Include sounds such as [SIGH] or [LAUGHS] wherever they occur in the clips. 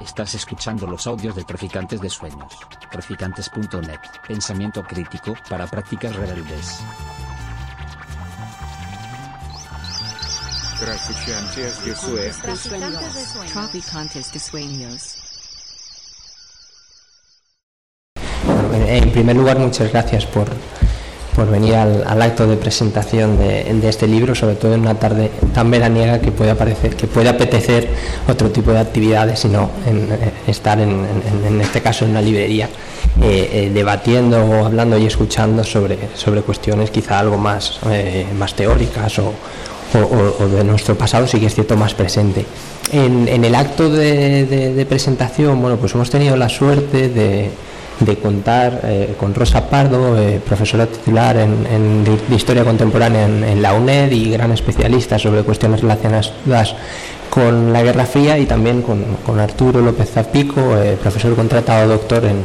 Estás escuchando los audios de Traficantes de Sueños. Traficantes.net. Pensamiento crítico para prácticas rebeldes. Traficantes de Sueños. Traficantes de Sueños. En primer lugar, muchas gracias por, por venir al, acto de presentación de, este libro, sobre todo en una tarde tan veraniega que puede, aparecer, que puede apetecer otro tipo de actividades, sino en, en estar en, este caso en una librería eh, eh, debatiendo o hablando y escuchando sobre, sobre cuestiones quizá algo más, eh, más teóricas o, o, de nuestro pasado, sí que es cierto, más presente. En, el acto de, de presentación, bueno, pues hemos tenido la suerte de de contar eh, con Rosa Pardo, eh, profesora titular en, de Historia Contemporánea en, en, la UNED y gran especialista sobre cuestiones relacionadas con la Guerra Fría y también con, con Arturo López Zapico, eh, profesor contratado doctor en,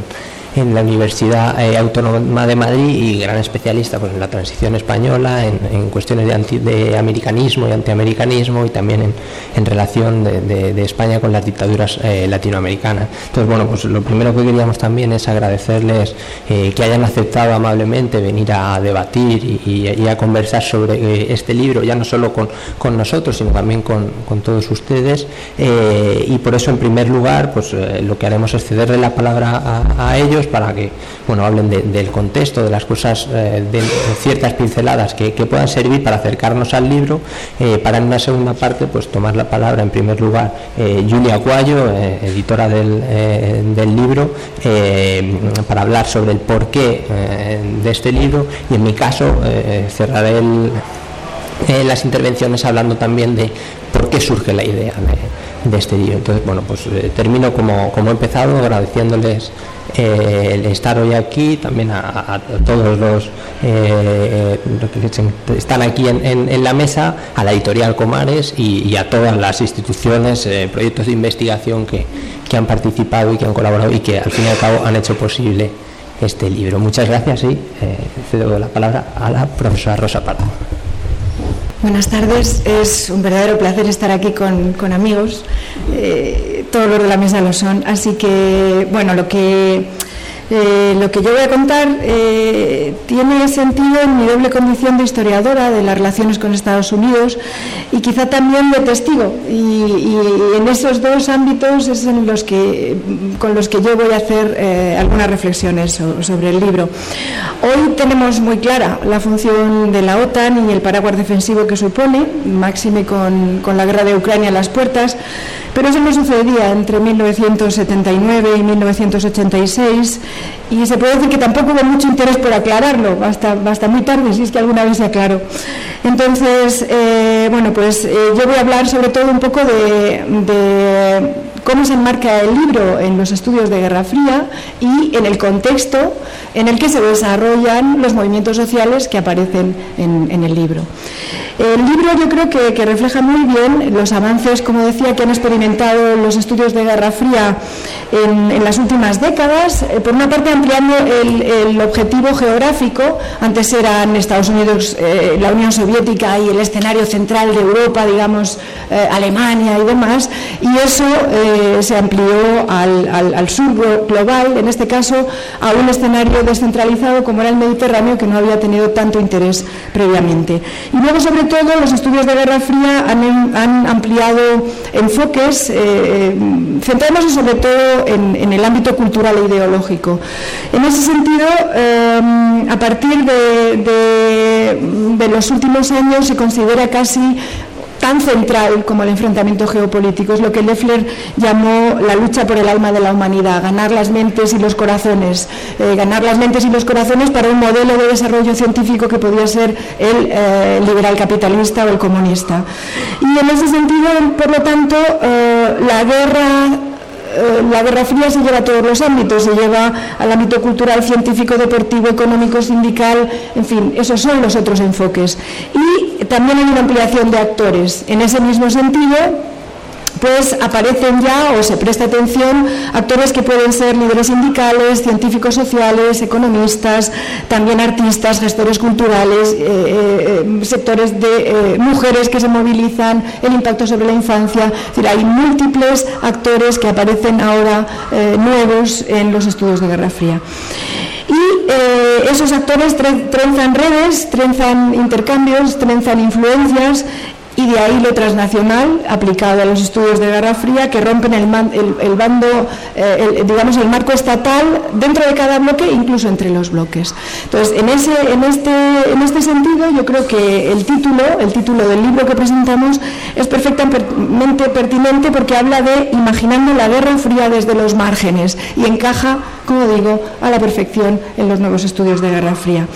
en la Universidad eh, Autónoma de Madrid y gran especialista pues, en la transición española, en, en cuestiones de, americanismo y antiamericanismo y también en, en relación de, de, España con las dictaduras eh, latinoamericanas. Entonces, bueno, pues lo primero que queríamos también es agradecerles eh, que hayan aceptado amablemente venir a debatir y, y, a conversar sobre este libro, ya no solo con, con nosotros, sino también con, con todos ustedes. Y por eso, en primer lugar, pues lo que haremos es cederle la palabra a, a ellos para que bueno, hablen de, del contexto, de las cosas, eh, de, ciertas pinceladas que, que, puedan servir para acercarnos al libro, eh, para en una segunda parte pues tomar la palabra. En primer lugar eh, Julia Guayo, eh, editora del, del libro, para hablar sobre el porqué de este libro. Y en mi caso cerraré el, las intervenciones hablando también de por qué surge la idea de, de este libro. Entonces, bueno, pues termino como, como he empezado agradeciéndoles eh, el estar hoy aquí, también a, todos los eh, que están aquí en, la mesa, a la editorial Comares y, a todas las instituciones, eh, proyectos de investigación que, que, han participado y que han colaborado y que al fin y al cabo han hecho posible este libro. Muchas gracias y cedo la palabra a la profesora Rosa Pardo. Buenas tardes, es un verdadero placer estar aquí con, amigos, eh, todos los de la mesa lo son, así que, bueno, lo que eh, lo que yo voy a contar eh, tiene sentido en mi doble condición de historiadora de las relaciones con Estados Unidos y quizá también de testigo. Y, en esos dos ámbitos es en los que, con los que yo voy a hacer eh, algunas reflexiones so, sobre el libro. Hoy tenemos muy clara la función de la OTAN y el paraguas defensivo que supone, máxime con, con la guerra de Ucrania a las puertas, pero eso no sucedía entre 1979 y 1986 y se puede decir que tampoco hubo mucho interés por aclararlo, hasta, muy tarde, si es que alguna vez se aclaró. Entonces, eh, bueno, pues eh, yo voy a hablar sobre todo un poco de cómo se enmarca el libro en los estudios de Guerra Fría y en el contexto en el que se desarrollan los movimientos sociales que aparecen en, el libro. El libro yo creo que, refleja muy bien los avances, como decía, que han experimentado los estudios de Guerra Fría en, las últimas décadas. Eh, por una parte, ampliando el, objetivo geográfico. Antes eran Estados Unidos, eh, la Unión Soviética y el escenario central de Europa, digamos, eh, Alemania y demás. Y eso se amplió al, sur global, en este caso, a un escenario descentralizado como era el Mediterráneo, que no había tenido tanto interés previamente. Y luego, sobre todo, los estudios de Guerra Fría han, ampliado enfoques, eh, centrándose sobre todo en, el ámbito cultural e ideológico. En ese sentido, eh, a partir de los últimos años se considera casi tan central como el enfrentamiento geopolítico. Es lo que Leffler llamó la lucha por el alma de la humanidad, ganar las mentes y los corazones, eh, ganar las mentes y los corazones para un modelo de desarrollo científico que podía ser el eh, liberal capitalista o el comunista. Y en ese sentido, por lo tanto, eh, la guerra la Guerra Fría se lleva a todos los ámbitos, se lleva al ámbito cultural, científico, deportivo, económico, sindical, en fin, esos son los otros enfoques. Y también hay una ampliación de actores. En ese mismo sentido, pues aparecen ya o se presta atención actores que pueden ser líderes sindicales, científicos sociales, economistas, también artistas, gestores culturales, eh, eh, sectores de eh, mujeres que se movilizan, el impacto sobre la infancia. Es decir, hay múltiples actores que aparecen ahora nuevos en los estudios de Guerra Fría. Y esos actores trenzan redes, trenzan intercambios, trenzan influencias y de ahí lo transnacional aplicado a los estudios de Guerra Fría que rompen el, bando, eh, digamos, el marco estatal dentro de cada bloque, incluso entre los bloques. Entonces, en, ese, en, este, en este sentido, yo creo que el título, el título del libro que presentamos es perfectamente pertinente porque habla de imaginando la Guerra Fría desde los márgenes y encaja, como digo, a la perfección en los nuevos estudios de Guerra Fría.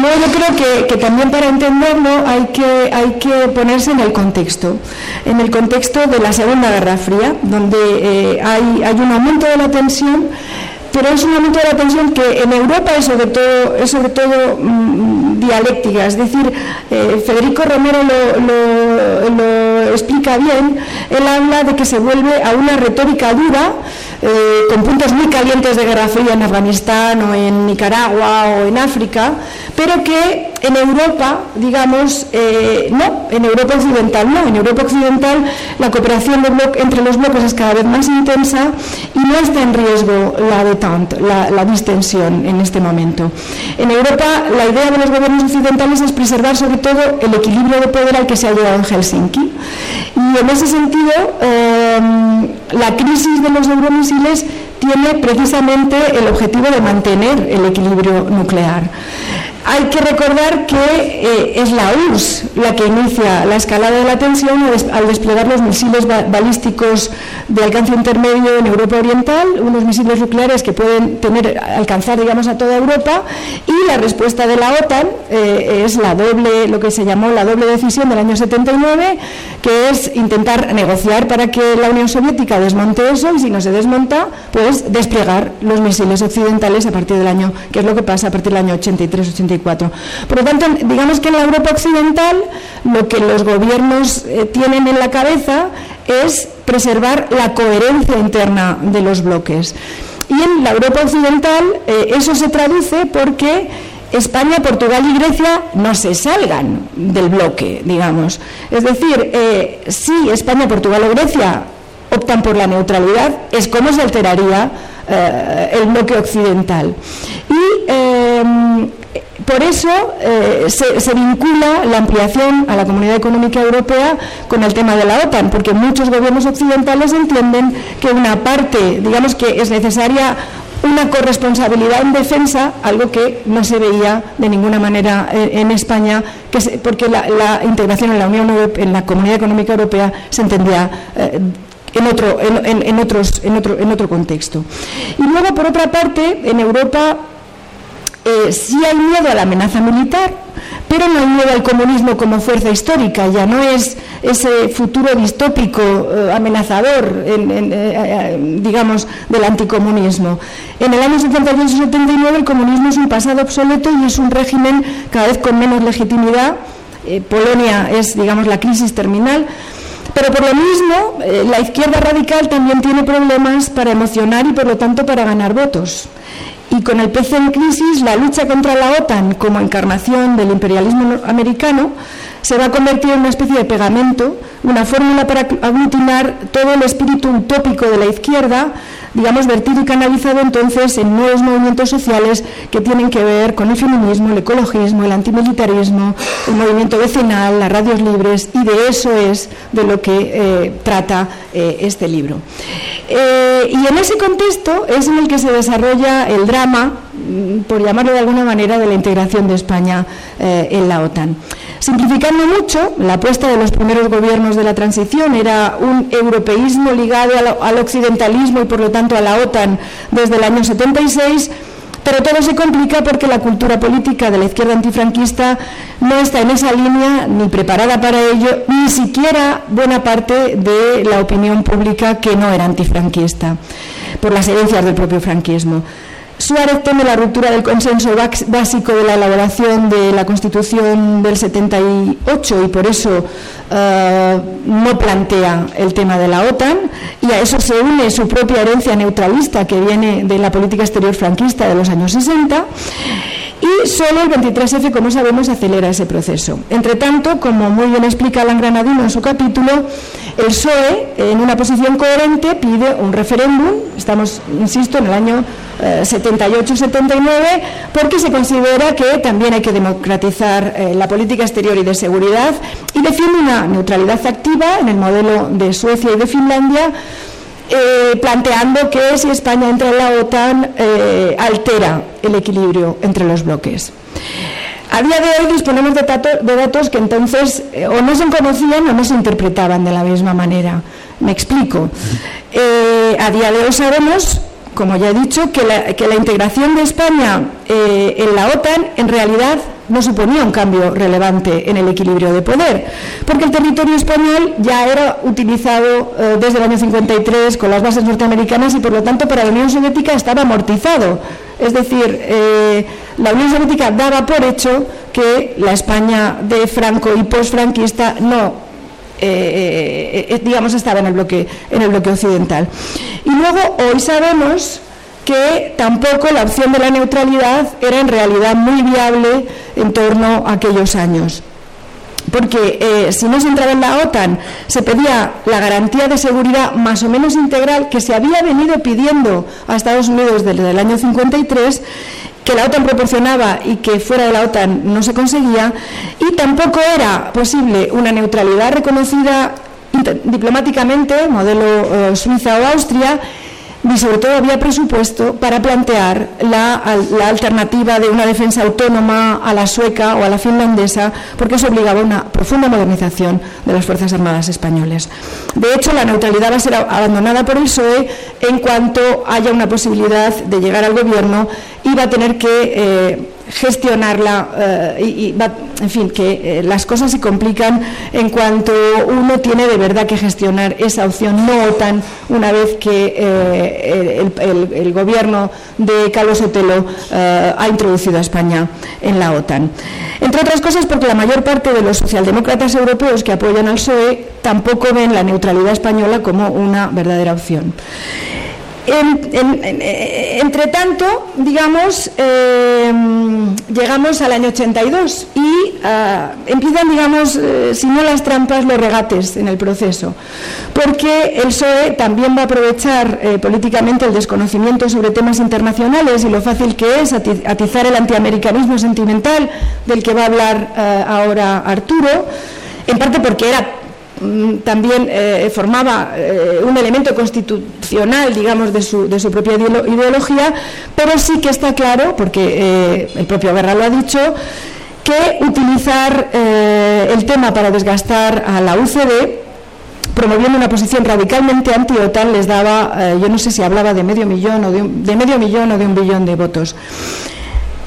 Luego yo creo que, que también para entenderlo hay que, hay que ponerse en el contexto, en el contexto de la Segunda Guerra Fría, donde eh, hay, hay un aumento de la tensión pero es un aumento de la tensión que en Europa es sobre todo, es sobre todo mm, dialéctica. Es decir, eh, Federico Romero lo, lo, explica bien. Él habla de que se vuelve a una retórica dura, eh, con puntos muy calientes de guerra fría en Afganistán o en Nicaragua o en África, pero que en Europa, digamos, eh, no, en Europa occidental no. En Europa occidental la cooperación entre los bloques es cada vez más intensa y no está en riesgo la detente, la, distensión en este momento. En Europa la idea de los gobiernos occidentales es preservar sobre todo el equilibrio de poder al que se ha llegado en Helsinki. Y en ese sentido, eh, la crisis de los euromisiles tiene precisamente el objetivo de mantener el equilibrio nuclear. Hay que recordar que eh, es la URSS la que inicia la escalada de la tensión al desplegar los misiles balísticos de alcance intermedio en Europa Oriental, unos misiles nucleares que pueden tener, alcanzar digamos, a toda Europa, y la respuesta de la OTAN eh, es la doble, lo que se llamó la doble decisión del año 79, que es intentar negociar para que la Unión Soviética desmonte eso y si no se desmonta, pues desplegar los misiles occidentales a partir del año, que es lo que pasa a partir del año 83-84. Por lo tanto, digamos que en la Europa occidental lo que los gobiernos eh, tienen en la cabeza es preservar la coherencia interna de los bloques. Y en la Europa occidental eh, eso se traduce porque España, Portugal y Grecia no se salgan del bloque, digamos. Es decir, eh, si España, Portugal o Grecia optan por la neutralidad, es como se alteraría el bloque occidental. Y por eso eh, se, vincula la ampliación a la Comunidad Económica Europea con el tema de la OTAN, porque muchos gobiernos occidentales entienden que una parte, digamos que es necesaria una corresponsabilidad en defensa, algo que no se veía de ninguna manera eh, en, España, porque la, integración en la Unión Europea, en la Comunidad Económica Europea se entendía eh, en otro, en, otros, en, otro, en otro contexto. Y luego, por otra parte, en Europa eh, sí hay miedo a la amenaza militar, pero no hay miedo al comunismo como fuerza histórica, ya no es ese futuro distópico eh, amenazador, eh, digamos, del anticomunismo. En el año 78-79 el comunismo es un pasado obsoleto y es un régimen cada vez con menos legitimidad. Polonia es, digamos, la crisis terminal. Pero por lo mismo, la izquierda radical también tiene problemas para emocionar y por lo tanto para ganar votos. Y con el PC en crisis, la lucha contra la OTAN como encarnación del imperialismo americano se va a convertir en una especie de pegamento, una fórmula para aglutinar todo el espíritu utópico de la izquierda, digamos, vertido y canalizado entonces en nuevos movimientos sociales que tienen que ver con el feminismo, el ecologismo, el antimilitarismo, el movimiento vecinal, las radios libres, y de eso es de lo que eh, trata eh, este libro. Eh, y en ese contexto es en el que se desarrolla el drama, mm, por llamarlo de alguna manera, de la integración de España en la OTAN. Simplificando mucho, la apuesta de los primeros gobiernos de la transición era un europeísmo ligado al occidentalismo y por lo tanto a la OTAN desde el año 76, pero todo se complica porque la cultura política de la izquierda antifranquista no está en esa línea ni preparada para ello, ni siquiera buena parte de la opinión pública que no era antifranquista, por las herencias del propio franquismo. Suárez teme la ruptura del consenso básico de la elaboración de la Constitución del 78 y por eso eh, no plantea el tema de la OTAN y a eso se une su propia herencia neutralista que viene de la política exterior franquista de los años 60 y solo el 23F, como sabemos, acelera ese proceso. Entre tanto, como muy bien explica Alan Granadino en su capítulo, el PSOE, en una posición coherente, pide un referéndum, estamos, insisto, en el año 78-79, eh, porque se considera que también hay que democratizar eh, la política exterior y de seguridad y defiende una neutralidad activa en el modelo de Suecia y de Finlandia, eh, planteando que si España entra en la OTAN altera el equilibrio entre los bloques. A día de hoy disponemos de, de datos que entonces o no se conocían o no se interpretaban de la misma manera. Me explico. a día de hoy sabemos como ya he dicho, que la, integración de España eh, en la OTAN en realidad no suponía un cambio relevante en el equilibrio de poder, porque el territorio español ya era utilizado eh, desde el año 53 con las bases norteamericanas y por lo tanto para la Unión Soviética estaba amortizado. Es decir, eh, la Unión Soviética daba por hecho que la España de Franco y postfranquista no eh, eh, digamos, estaba en el, bloque, en el bloque occidental. Y luego hoy sabemos que tampoco la opción de la neutralidad era en realidad muy viable en torno a aquellos años. Porque eh, si no se entraba en la OTAN, se pedía la garantía de seguridad más o menos integral que se había venido pidiendo a Estados Unidos desde el año 53 que la OTAN proporcionaba y que fuera de la OTAN no se conseguía, y tampoco era posible una neutralidad reconocida diplomáticamente, modelo eh, Suiza o Austria, ni sobre todo había presupuesto para plantear la, alternativa de una defensa autónoma a la sueca o a la finlandesa, porque eso obligaba a una profunda modernización de las Fuerzas Armadas españolas. De hecho, la neutralidad va a ser abandonada por el PSOE en cuanto haya una posibilidad de llegar al gobierno y va a tener que eh, gestionarla eh, y, en fin, que eh, las cosas se complican en cuanto uno tiene de verdad que gestionar esa opción no OTAN una vez que eh, el, gobierno de Carlos Otelo ha introducido a España en la OTAN. Entre otras cosas porque la mayor parte de los socialdemócratas europeos que apoyan al PSOE tampoco ven la neutralidad española como una verdadera opción entre tanto, digamos, eh, llegamos al año 82 y ah, empiezan, digamos, eh, si no las trampas, los regates en el proceso, porque el PSOE también va a aprovechar eh, políticamente el desconocimiento sobre temas internacionales y lo fácil que es atizar el antiamericanismo sentimental del que va a hablar ahora Arturo, en parte porque era también eh, formaba eh, un elemento constitucional, digamos, de su, propia ideología, pero sí que está claro, porque eh, el propio Guerra lo ha dicho, que utilizar el tema para desgastar a la UCD promoviendo una posición radicalmente anti-OTAN les daba, yo no sé si hablaba de medio millón o de, de medio millón o de un billón de votos.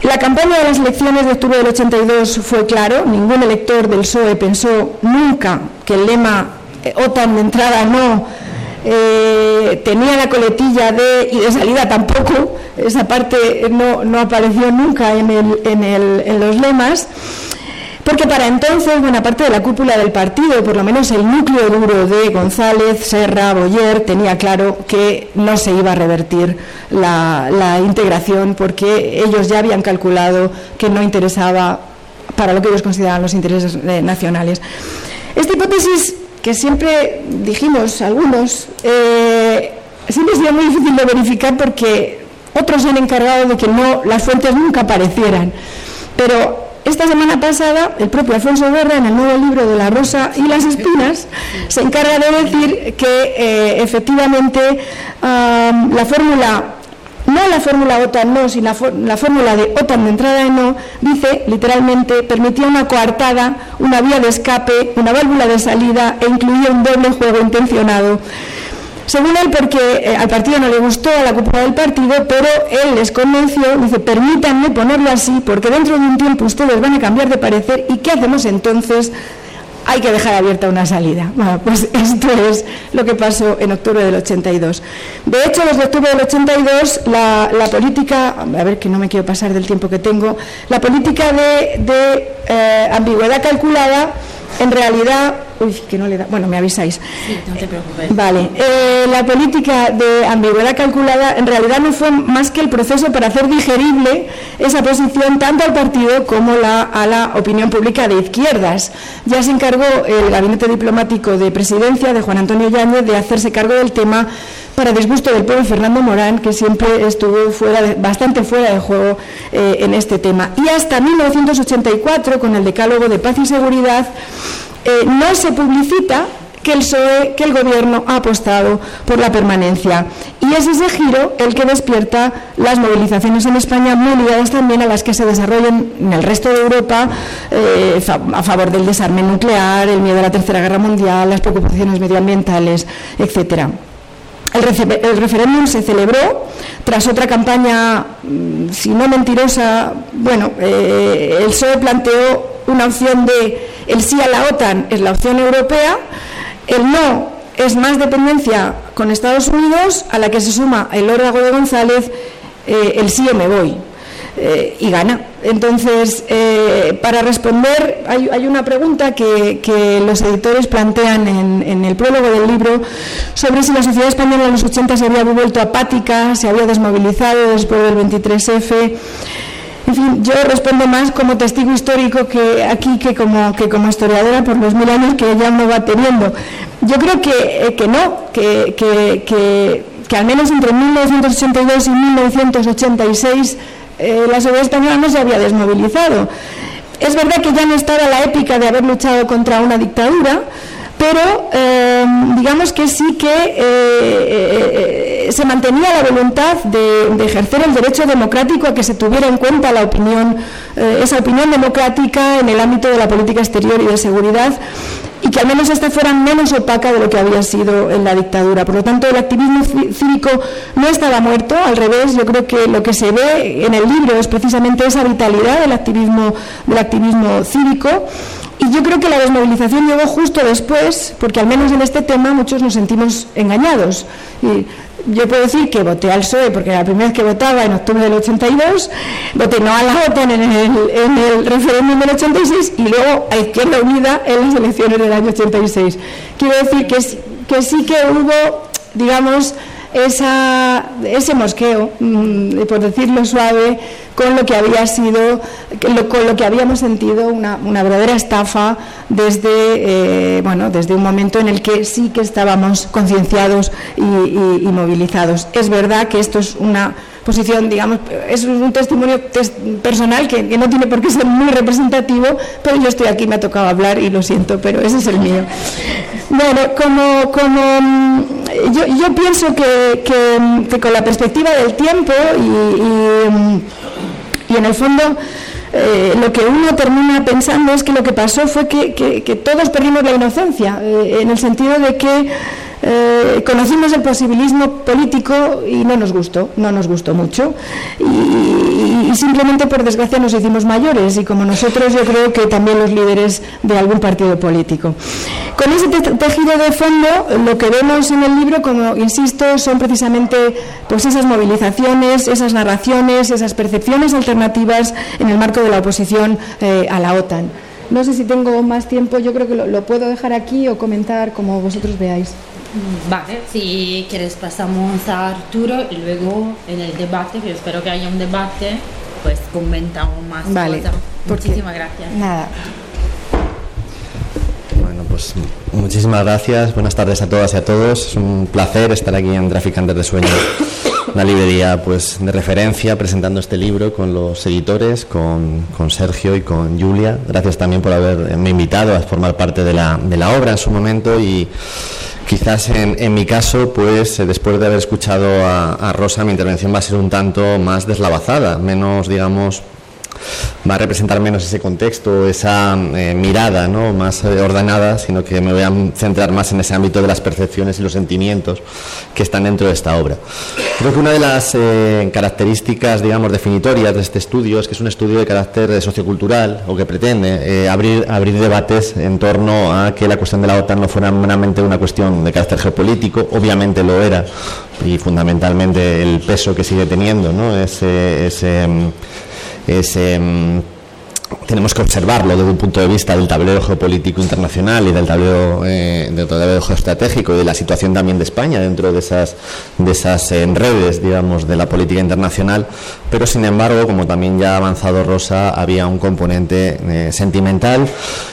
La campaña de las elecciones de octubre del 82 fue claro, ningún elector del PSOE pensó nunca que el lema eh, OTAN de entrada no eh, tenía la coletilla de y de salida tampoco, esa parte no, apareció nunca en, en los lemas. Porque para entonces buena parte de la cúpula del partido, por lo menos el núcleo duro de González, Serra, Boyer, tenía claro que no se iba a revertir la, integración porque ellos ya habían calculado que no interesaba para lo que ellos consideraban los intereses eh, nacionales. Esta hipótesis que siempre dijimos algunos, eh, siempre sido muy difícil de verificar porque otros se han encargado de que no las fuentes nunca aparecieran. Pero esta semana pasada, el propio Alfonso Guerra, en el nuevo libro de La Rosa y las Espinas, se encarga de decir que eh, efectivamente la fórmula, no la fórmula OTAN no, sino la, fórmula de OTAN de entrada y no, dice literalmente, permitía una coartada, una vía de escape, una válvula de salida e incluía un doble juego intencionado según él, porque eh, al partido no le gustó a la cúpula del partido, pero él les convenció, dice, permítanme ponerlo así, porque dentro de un tiempo ustedes van a cambiar de parecer y ¿qué hacemos entonces? hay que dejar abierta una salida. Bueno, pues [LAUGHS] esto es lo que pasó en octubre del 82. De hecho, desde octubre del 82, la, la política, a ver que no me quiero pasar del tiempo que tengo, la política de, eh, ambigüedad calculada en realidad, uy, que no le da, bueno, me avisáis. Sí, no te preocupes. Vale, eh, la política de ambigüedad calculada en realidad no fue más que el proceso para hacer digerible esa posición tanto al partido como la, a la opinión pública de izquierdas. Ya se encargó el gabinete diplomático de presidencia de Juan Antonio Yáñez de hacerse cargo del tema para disgusto del pueblo Fernando Morán, que siempre estuvo fuera bastante fuera de juego eh, en este tema. Y hasta 1984, con el decálogo de paz y seguridad, eh, no se publicita que el PSOE, que el Gobierno ha apostado por la permanencia. Y es ese giro el que despierta las movilizaciones en España, muy ligadas también a las que se desarrollan en el resto de Europa eh, a favor del desarme nuclear, el miedo a la Tercera Guerra Mundial, las preocupaciones medioambientales, etcétera. El, referéndum se celebró tras otra campaña, mm, si no mentirosa, bueno, eh, el PSOE planteó una opción de el sí a la OTAN es la opción europea, el no es más dependencia con Estados Unidos, a la que se suma el órdago de González, eh, el sí o me voy. Eh, y gana. Entonces, eh, para responder, hay, una pregunta que, los editores plantean en, el prólogo del libro sobre si la sociedad española en los 80 se había vuelto apática, se había desmovilizado después del 23F. En fin, yo respondo más como testigo histórico que aquí que como, que como historiadora por los mil años que ella no va teniendo. Yo creo que, eh, que no, que, que, que al menos entre 1982 y 1986 eh, la sociedad española no se había desmovilizado. Es verdad que ya no estaba la épica de haber luchado contra una dictadura, pero eh, digamos que sí que eh, se mantenía la voluntad de, ejercer el derecho democrático a que se tuviera en cuenta esa opinión democrática en el ámbito de la política exterior y de seguridad y que al menos esta fuera menos opaca de lo que había sido en la dictadura. Por lo tanto, el activismo cívico no estaba muerto, al revés, yo creo que lo que se ve en el libro es precisamente esa vitalidad del activismo, del activismo cívico. Yo creo que la desmovilización llegó justo después, porque al menos en este tema muchos nos sentimos engañados. Y yo puedo decir que voté al PSOE porque era la primera vez que votaba en octubre del 82, voté no a la OTAN en el, en el referéndum del 86 y luego a Izquierda Unida en las elecciones del año 86. Quiero decir que, que sí que hubo, digamos, esa, ese mosqueo, mm, por decirlo suave, con lo que había sido, con lo que habíamos sentido una, verdadera estafa desde, eh, bueno, desde un momento en el que sí que estábamos concienciados y movilizados. Es verdad que esto es una posición, digamos, es un testimonio personal que, no tiene por qué ser muy representativo, pero yo estoy aquí, me ha tocado hablar y lo siento, pero ese es el mío. Bueno, como, como mm, yo, yo pienso que, que, con la perspectiva del tiempo y, y, mm, en el fondo eh, lo que uno termina pensando es que lo que pasó fue que, que todos perdimos la inocencia, eh, en el sentido de que eh, conocimos el posibilismo político y no nos gustó, no nos gustó mucho. Y, simplemente por desgracia nos hicimos mayores y como nosotros yo creo que también los líderes de algún partido político. Con ese tejido de fondo, lo que vemos en el libro, como insisto, son precisamente pues esas movilizaciones, esas narraciones, esas percepciones alternativas en el marco de la oposición eh, a la OTAN. No sé si tengo más tiempo, yo creo que lo puedo dejar aquí o comentar como vosotros veáis. Vale, si quieres pasamos a Arturo y luego en el debate, que espero que haya un debate, pues comentamos más vale, cosas. Muchísimas gracias. Nada. Bueno, pues muchísimas gracias. Buenas tardes a todas y a todos. Es un placer estar aquí en Traficantes de Sueños, [COUGHS] una librería pues de referencia presentando este libro con los editores, con, con Sergio y con Julia. Gracias también por haberme invitado a formar parte de la, de la obra en su momento y Quizás en, mi caso, pues eh, después de haber escuchado a, Rosa, mi intervención va a ser un tanto más deslavazada, menos, digamos, va a representar menos ese contexto, esa eh, mirada ¿no? más eh, ordenada, sino que me voy a centrar más en ese ámbito de las percepciones y los sentimientos que están dentro de esta obra. Creo que una de las eh, características, digamos, definitorias de este estudio es que es un estudio de carácter sociocultural o que pretende abrir, abrir debates en torno a que la cuestión de la OTAN no fuera meramente una cuestión de carácter geopolítico, obviamente lo era, y fundamentalmente el peso que sigue teniendo, ¿no? ese, ese, ese tenemos que observarlo desde un punto de vista del tablero geopolítico internacional y del tablero, eh, del tablero geoestratégico y de la situación también de España dentro de esas, de esas redes, digamos, de la política internacional, pero sin embargo, como también ya ha avanzado Rosa, había un componente eh, sentimental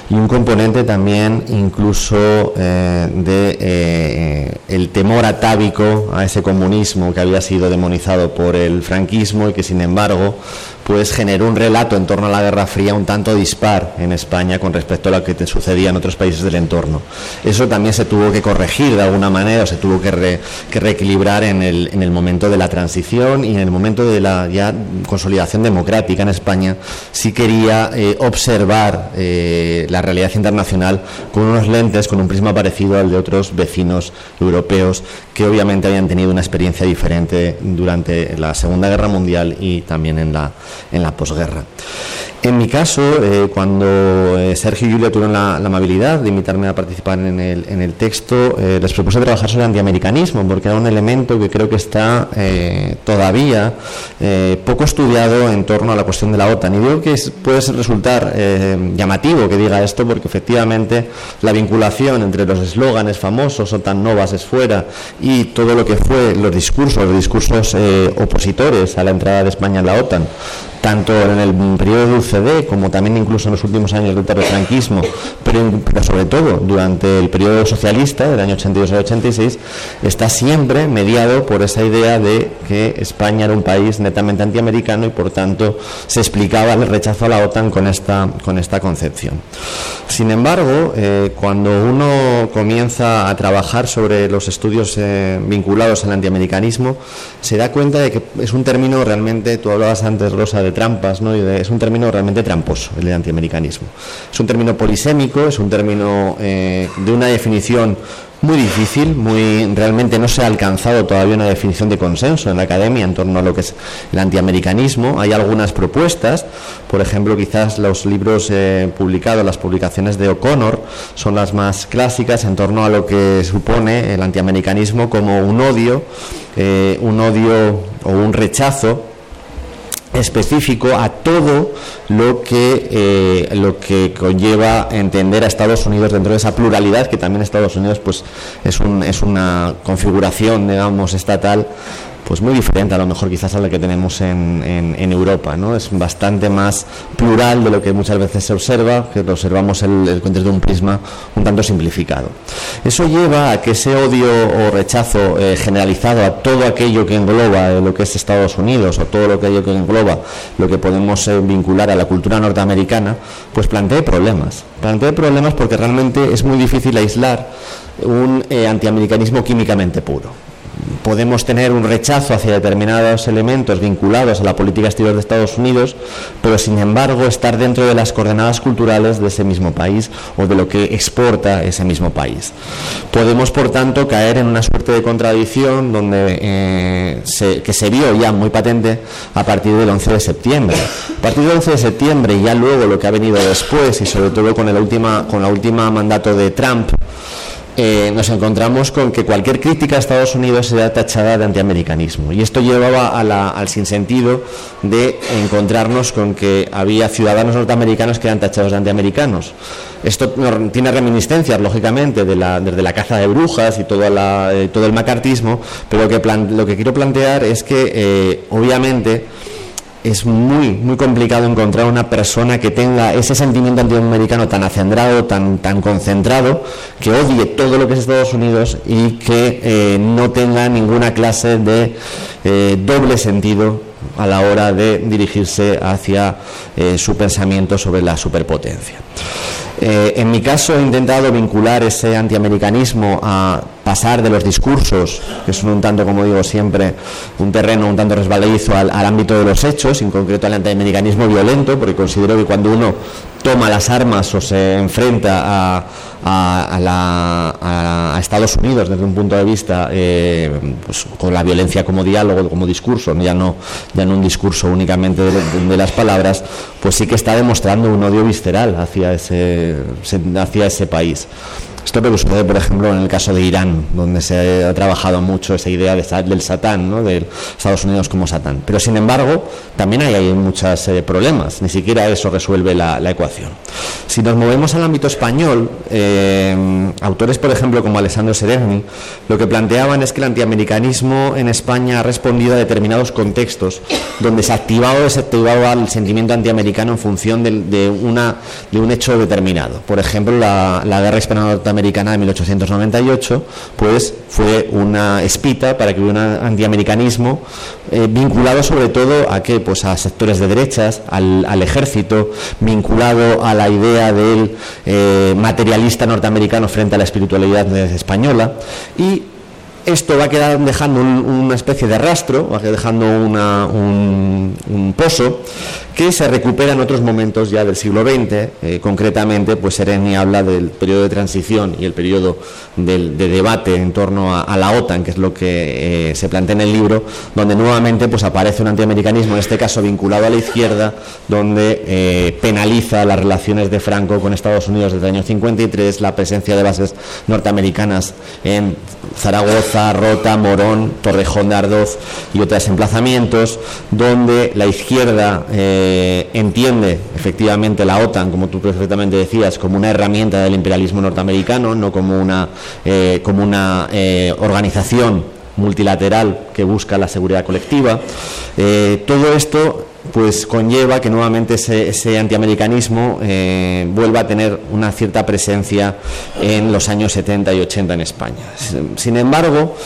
y un componente también incluso eh, de eh, el temor atávico a ese comunismo que había sido demonizado por el franquismo y que sin embargo pues generó un relato en torno a la Guerra Fría un tanto dispar en España con respecto a lo que sucedía en otros países del entorno. Eso también se tuvo que corregir de alguna manera, o se tuvo que, reequilibrar en el, en el, momento de la transición y en el momento de la ya consolidación democrática en España, si quería eh, observar eh, la realidad internacional con unos lentes, con un prisma parecido al de otros vecinos europeos que obviamente habían tenido una experiencia diferente durante la Segunda Guerra Mundial y también en la, en la posguerra. En mi caso, eh, cuando eh, Sergio y Julia tuvieron la, amabilidad de invitarme a participar en el, en el texto, eh, les propuse trabajar sobre el antiamericanismo, porque era un elemento que creo que está todavía poco estudiado en torno a la cuestión de la OTAN. Y digo que puede resultar llamativo que diga esto, porque efectivamente la vinculación entre los eslóganes famosos, OTAN no bases fuera, y todo lo que fue los discursos, los discursos opositores a la entrada de España en la OTAN, tanto en el periodo de UCD como también incluso en los últimos años del franquismo, pero, sobre todo durante el periodo socialista del año 82 al 86, está siempre mediado por esa idea de que España era un país netamente antiamericano y por tanto se explicaba el rechazo a la OTAN con esta, con esta concepción. Sin embargo, eh, cuando uno comienza a trabajar sobre los estudios eh, vinculados al antiamericanismo, se da cuenta de que es un término realmente, tú hablabas antes, Rosa, de trampas, ¿no? es un término realmente tramposo, el de antiamericanismo. Es un término polisémico, es un término eh, de una definición muy difícil, muy realmente no se ha alcanzado todavía una definición de consenso en la academia en torno a lo que es el antiamericanismo. Hay algunas propuestas, por ejemplo, quizás los libros eh, publicados, las publicaciones de O'Connor, son las más clásicas en torno a lo que supone el antiamericanismo como un odio, eh, un odio o un rechazo específico a todo lo que eh, lo que conlleva entender a Estados Unidos dentro de esa pluralidad que también Estados Unidos pues es un, es una configuración digamos estatal pues muy diferente a lo mejor quizás a la que tenemos en, Europa, ¿no? Es bastante más plural de lo que muchas veces se observa, que observamos el, el, desde un prisma un tanto simplificado. Eso lleva a que ese odio o rechazo eh, generalizado a todo aquello que engloba lo que es Estados Unidos o todo lo que engloba lo que podemos eh, vincular a la cultura norteamericana, pues plantee problemas. Plantee problemas porque realmente es muy difícil aislar un eh, antiamericanismo químicamente puro podemos tener un rechazo hacia determinados elementos vinculados a la política exterior de Estados Unidos, pero sin embargo estar dentro de las coordenadas culturales de ese mismo país o de lo que exporta ese mismo país. Podemos, por tanto, caer en una suerte de contradicción donde, eh, que se vio ya muy patente a partir del 11 de septiembre. A partir del 11 de septiembre y ya luego lo que ha venido después y sobre todo con, el última, con la última mandato de Trump, eh, nos encontramos con que cualquier crítica a Estados Unidos sea tachada de antiamericanismo. Y esto llevaba al sinsentido de encontrarnos con que había ciudadanos norteamericanos que eran tachados de antiamericanos. Esto tiene reminiscencias, lógicamente, de la, desde la caza de brujas y todo, eh, todo el macartismo, pero que, lo que quiero plantear es que, eh, obviamente, es muy, muy complicado encontrar una persona que tenga ese sentimiento antiamericano tan acendrado, tan, tan concentrado, que odie todo lo que es Estados Unidos y que eh, no tenga ninguna clase de eh, doble sentido a la hora de dirigirse hacia eh, su pensamiento sobre la superpotencia. en mi caso he intentado vincular ese antiamericanismo a pasar de los discursos, que son un tanto, como digo siempre, un terreno un tanto resbaladizo al, al ámbito de los hechos, en concreto al antiamericanismo violento, porque considero que cuando uno toma las armas o se enfrenta a, a, Estados Unidos desde un punto de vista eh, pues, con la violencia como diálogo, como discurso, ya no, ya no un discurso únicamente de, las palabras, pues sí que está demostrando un odio visceral hacia ese, hacia ese país. Esto que sucede, por ejemplo, en el caso de Irán, donde se ha trabajado mucho esa idea del Satán, ¿no? de Estados Unidos como Satán. Pero, sin embargo, también hay, hay muchos eh, problemas, ni siquiera eso resuelve la, ecuación. Si nos movemos al ámbito español, eh, autores, por ejemplo, como Alessandro Sereni, lo que planteaban es que el antiamericanismo en España ha respondido a determinados contextos donde se activaba o desactivaba el sentimiento antiamericano en función de, una, de un hecho determinado. Por ejemplo, la, la guerra hispano americana de 1898, pues fue una espita para que hubiera un antiamericanismo eh, vinculado sobre todo a qué, pues a sectores de derechas, al, ejército, vinculado a la idea del eh, materialista norteamericano frente a la espiritualidad española. Y esto va a quedar dejando una especie de rastro, va dejando un, un pozo que se recupera en otros momentos ya del siglo XX. Eh, concretamente, pues Sereni habla del periodo de transición y el periodo de debate en torno a, la OTAN, que es lo que eh, se plantea en el libro, donde nuevamente pues aparece un antiamericanismo, en este caso vinculado a la izquierda, donde eh, penaliza las relaciones de Franco con Estados Unidos desde el año 53, la presencia de bases norteamericanas en Zaragoza, Rota, Morón, Torrejón de Ardoz y otros emplazamientos, donde la izquierda entiende efectivamente la OTAN, como tú perfectamente decías, como una herramienta del imperialismo norteamericano, no como una, eh, como una eh, organización multilateral que busca la seguridad colectiva. Eh, todo esto pues conlleva que nuevamente ese, antiamericanismo vuelva a tener una cierta presencia en los años 70 y 80 en España. Sin embargo,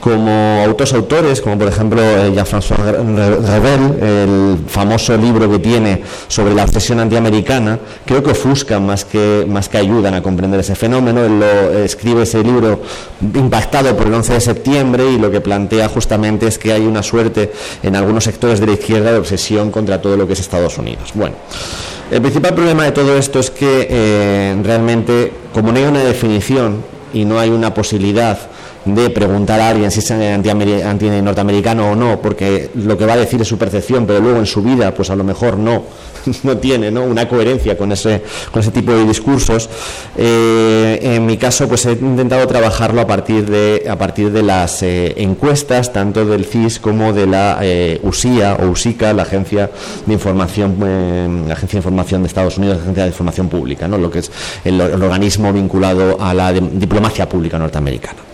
como autos autores, como por ejemplo eh, Jean-François Revel, el famoso libro que tiene sobre la obsesión antiamericana, creo que ofuscan más que, más que ayudan a comprender ese fenómeno. Él lo escribe ese libro impactado por el 11 de septiembre y lo que plantea justamente es que hay una suerte en algunos sectores de la izquierda de obsesión contra todo lo que es Estados Unidos. Bueno. El principal problema de todo esto es que eh, realmente, como no hay una definición y no hay una posibilidad de preguntar a alguien si es anti-norteamericano o no, porque lo que va a decir es su percepción, pero luego en su vida, pues a lo mejor no, [LAUGHS] no tiene ¿no? una coherencia con ese, con ese tipo de discursos. Eh, en mi caso, pues he intentado trabajarlo a partir de, a partir de las eh, encuestas, tanto del CIS como de la eh, USIA o USICA, la Agencia de Información, la Agencia de Información de Estados Unidos, la Agencia de Información Pública, ¿no? lo que es el organismo vinculado a la diplomacia pública norteamericana.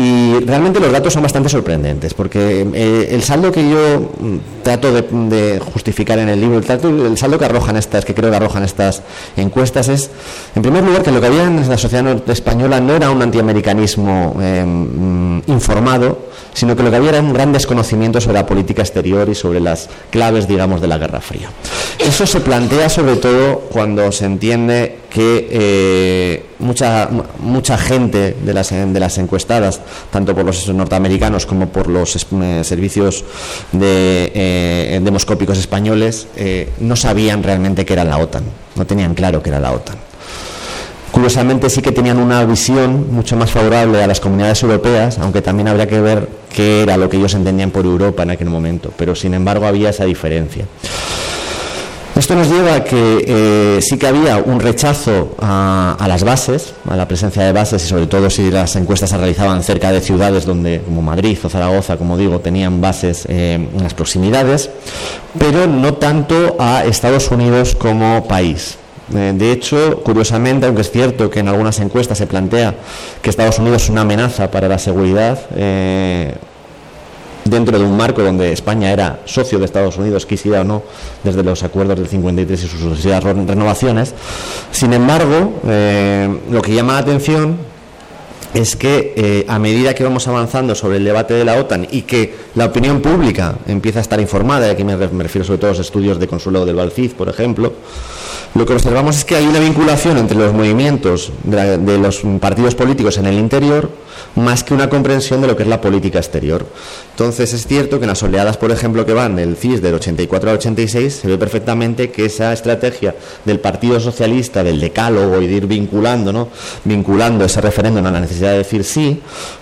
Y realmente los datos son bastante sorprendentes, porque eh, el saldo que yo mm, trato de, justificar en el libro, el, saldo que arrojan estas, que creo que arrojan estas encuestas es, en primer lugar, que lo que había en la sociedad española no era un antiamericanismo eh, mm, informado, sino que lo que había era un gran desconocimiento sobre la política exterior y sobre las claves, digamos, de la Guerra Fría. Eso se plantea sobre todo cuando se entiende que eh, mucha, mucha gente de las, de las encuestadas, tanto por los norteamericanos como por los eh, servicios de, eh, demoscópicos españoles, no sabían realmente qué era la OTAN, no tenían claro qué era la OTAN. Curiosamente sí que tenían una visión mucho más favorable a las comunidades europeas, aunque también habría que ver qué era lo que ellos entendían por Europa en aquel momento, pero sin embargo había esa diferencia. Esto nos lleva a que eh, sí que había un rechazo a, las bases, a la presencia de bases y sobre todo si las encuestas se realizaban cerca de ciudades donde, como Madrid o Zaragoza, como digo, tenían bases eh, en las proximidades, pero no tanto a Estados Unidos como país. Eh, de hecho, curiosamente, aunque es cierto que en algunas encuestas se plantea que Estados Unidos es una amenaza para la seguridad, dentro de un marco donde España era socio de Estados Unidos, quisiera o no, desde los acuerdos del 53 y sus sucesivas renovaciones. Sin embargo, eh, lo que llama la atención es que eh, a medida que vamos avanzando sobre el debate de la OTAN y que la opinión pública empieza a estar informada, y aquí me, refiero sobre todo a los estudios de Consuelo del Valcid, por ejemplo, lo que observamos es que hay una vinculación entre los movimientos de, los partidos políticos en el interior más que una comprensión de lo que es la política exterior. Entonces es cierto que en las oleadas, por ejemplo, que van del CIS del 84 al 86, se ve perfectamente que esa estrategia del Partido Socialista, del decálogo y de ir vinculando, ¿no? vinculando ese referéndum a la necesidad de decir sí,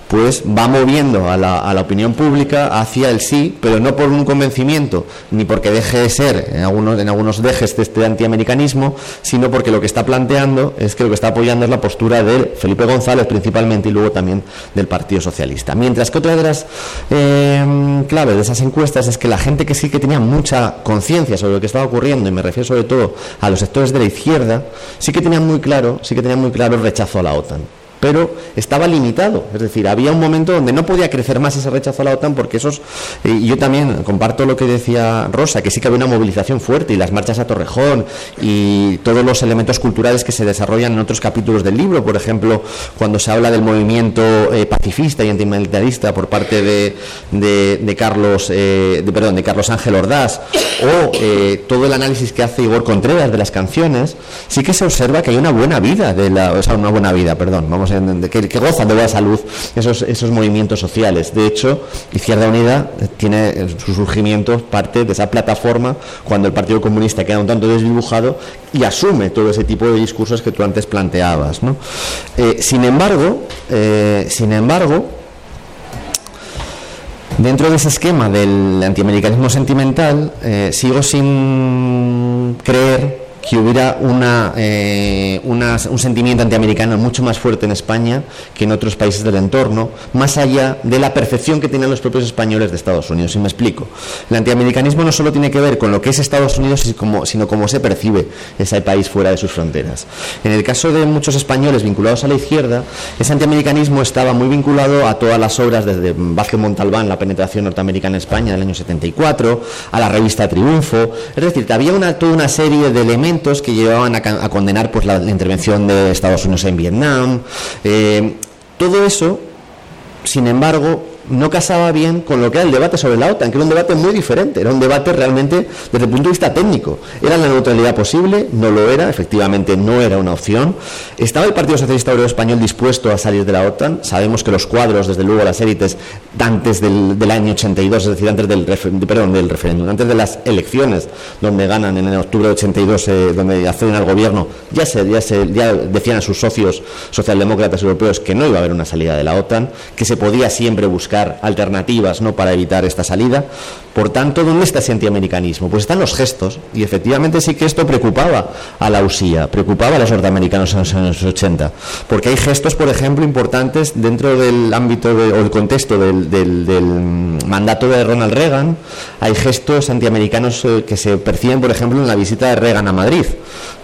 pues va moviendo a la, a la, opinión pública hacia el sí, pero no por un convencimiento, ni porque deje de ser en algunos, en algunos dejes de este antiamericanismo, sino porque lo que está planteando es que lo que está apoyando es la postura de Felipe González principalmente y luego también del Partido Socialista. Mientras que otra de las eh, claves de esas encuestas es que la gente que sí que tenía mucha conciencia sobre lo que estaba ocurriendo, y me refiero sobre todo a los sectores de la izquierda, sí que tenían muy claro, sí que tenían muy claro el rechazo a la OTAN pero estaba limitado. Es decir, había un momento donde no podía crecer más ese rechazo a la OTAN porque esos, eh, y yo también comparto lo que decía Rosa, que sí que había una movilización fuerte y las marchas a Torrejón y todos los elementos culturales que se desarrollan en otros capítulos del libro, por ejemplo, cuando se habla del movimiento eh, pacifista y antimilitarista por parte de, de, Carlos, eh, de, perdón, de Carlos Ángel Ordaz, o todo el análisis que hace Igor Contreras de las canciones, sí que se observa que hay una buena vida, de la, o sea, una buena vida, perdón, vamos que, gozan de buena salud esos, esos movimientos sociales. De hecho, Izquierda Unida tiene su surgimiento parte de esa plataforma cuando el Partido Comunista queda un tanto desdibujado y asume todo ese tipo de discursos que tú antes planteabas. Eh, sin embargo, eh, sin embargo, Dentro de ese esquema del antiamericanismo sentimental, eh, sigo sin creer que hubiera una, eh, un sentimiento antiamericano mucho más fuerte en España que en otros países del entorno, más allá de la percepción que tienen los propios españoles de Estados Unidos. Y me explico. El antiamericanismo no solo tiene que ver con lo que es Estados Unidos, sino cómo se percibe ese país fuera de sus fronteras. En el caso de muchos españoles vinculados a la izquierda, ese antiamericanismo estaba muy vinculado a todas las obras desde Vázquez Montalbán, La penetración norteamericana en España del año 74, a la revista Triunfo. Es decir, había una, toda una serie de elementos que llevaban a, condenar pues, la, intervención de Estados Unidos en Vietnam. Eh, todo eso, sin embargo, no casaba bien con lo que era el debate sobre la OTAN, que era un debate muy diferente, era un debate realmente desde el punto de vista técnico. ¿Era la neutralidad posible? No lo era, efectivamente no era una opción. ¿Estaba el Partido Socialista Obrero Español dispuesto a salir de la OTAN? Sabemos que los cuadros, desde luego las élites, antes del, año 82, es decir, antes del, perdón, del referéndum, antes de las elecciones, donde ganan en octubre de 82, eh, donde acceden al gobierno, ya, se, ya, se, ya decían a sus socios socialdemócratas europeos que no iba a haber una salida de la OTAN, que se podía siempre buscar alternativas ¿no? para evitar esta salida. Por tanto, ¿dónde está ese antiamericanismo? Pues están los gestos, y efectivamente sí que esto preocupaba a la USIA, preocupaba a los norteamericanos en los años 80, porque hay gestos, por ejemplo, importantes dentro del ámbito o el contexto del, del, mandato de Ronald Reagan, hay gestos antiamericanos eh, que se perciben, por ejemplo, en la visita de Reagan a Madrid,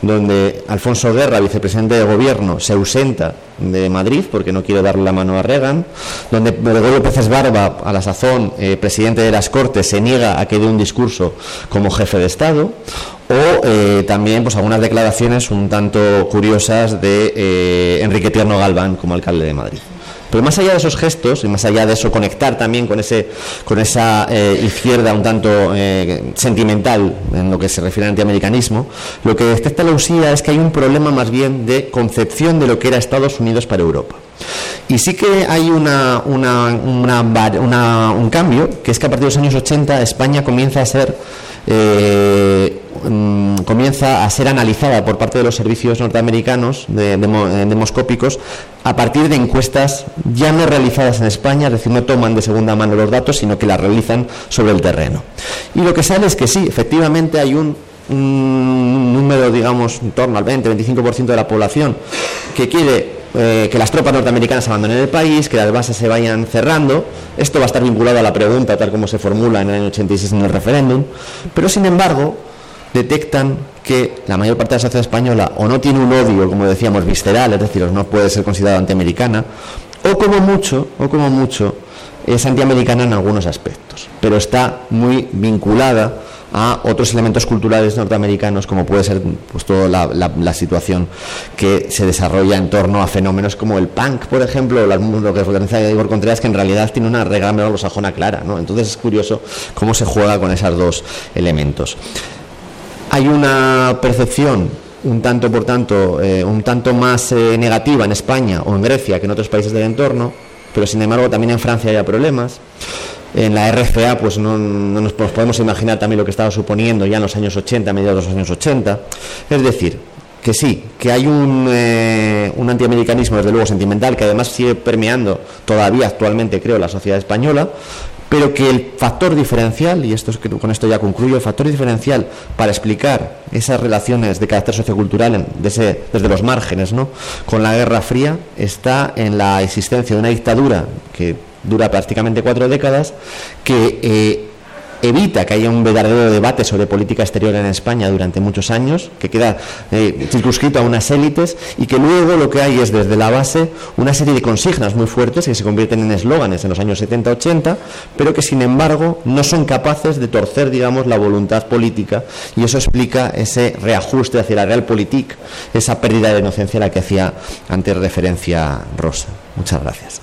donde Alfonso Guerra, vicepresidente de gobierno, se ausenta de Madrid porque no quiere darle la mano a Reagan, donde Gregorio Pérez Barba, a la sazón eh, presidente de las Cortes, se niega a que dé un discurso como jefe de Estado, o eh, también pues algunas declaraciones un tanto curiosas de eh, Enrique Tierno Galván como alcalde de Madrid. Pero más allá de esos gestos y más allá de eso conectar también con ese con esa eh, izquierda un tanto eh, sentimental en lo que se refiere al antiamericanismo, lo que detecta la USIA es que hay un problema más bien de concepción de lo que era Estados Unidos para Europa. Y sí que hay una, un cambio, que es que a partir de los años 80 España comienza a ser eh, mm, comienza a ser analizada por parte de los servicios norteamericanos de, demoscópicos a partir de encuestas ya no realizadas en España, es decir, no toman de segunda mano los datos, sino que las realizan sobre el terreno. Y lo que sale es que sí, efectivamente hay un, número, digamos, en torno al 20-25% de la población que quiere eh, que las tropas norteamericanas abandonen el país, que las bases se vayan cerrando. Esto va a estar vinculado a la pregunta, tal como se formula en el año 86 en el referéndum. Pero, sin embargo, detectan que la mayor parte de la sociedad española o no tiene un odio, como decíamos, visceral, es decir, no puede ser considerada antiamericana, o como mucho, o como mucho, es antiamericana en algunos aspectos, pero está muy vinculada a otros elementos culturales norteamericanos, como puede ser pues, toda la, situación que se desarrolla en torno a fenómenos como el punk, por ejemplo, o lo que organiza Igor Contreras, que en realidad tiene una regla anglosajona clara. ¿no? Entonces es curioso cómo se juega con esos dos elementos. Hay una percepción un tanto, por tanto, eh, un tanto más eh, negativa en España o en Grecia que en otros países del entorno, pero sin embargo también en Francia había problemas. En la RFA, pues no, nos podemos imaginar también lo que estaba suponiendo ya en los años 80, mediados de los años 80. Es decir, que sí, que hay un, eh, un antiamericanismo, desde luego, sentimental, que además sigue permeando todavía actualmente, creo, la sociedad española, pero que el factor diferencial, y esto es que con esto ya concluyo, el factor diferencial para explicar esas relaciones de carácter sociocultural desde los márgenes, ¿no? con la Guerra Fría, está en la existencia de una dictadura que dura prácticamente cuatro décadas, que eh, evita que haya un verdadero debate sobre política exterior en España durante muchos años, que queda eh, circunscrito a unas élites y que luego lo que hay es desde la base una serie de consignas muy fuertes que se convierten en eslóganes en los años 70-80, pero que sin embargo no son capaces de torcer, digamos, la voluntad política y eso explica ese reajuste hacia la realpolitik, esa pérdida de inocencia a la que hacía antes referencia Rosa. Muchas gracias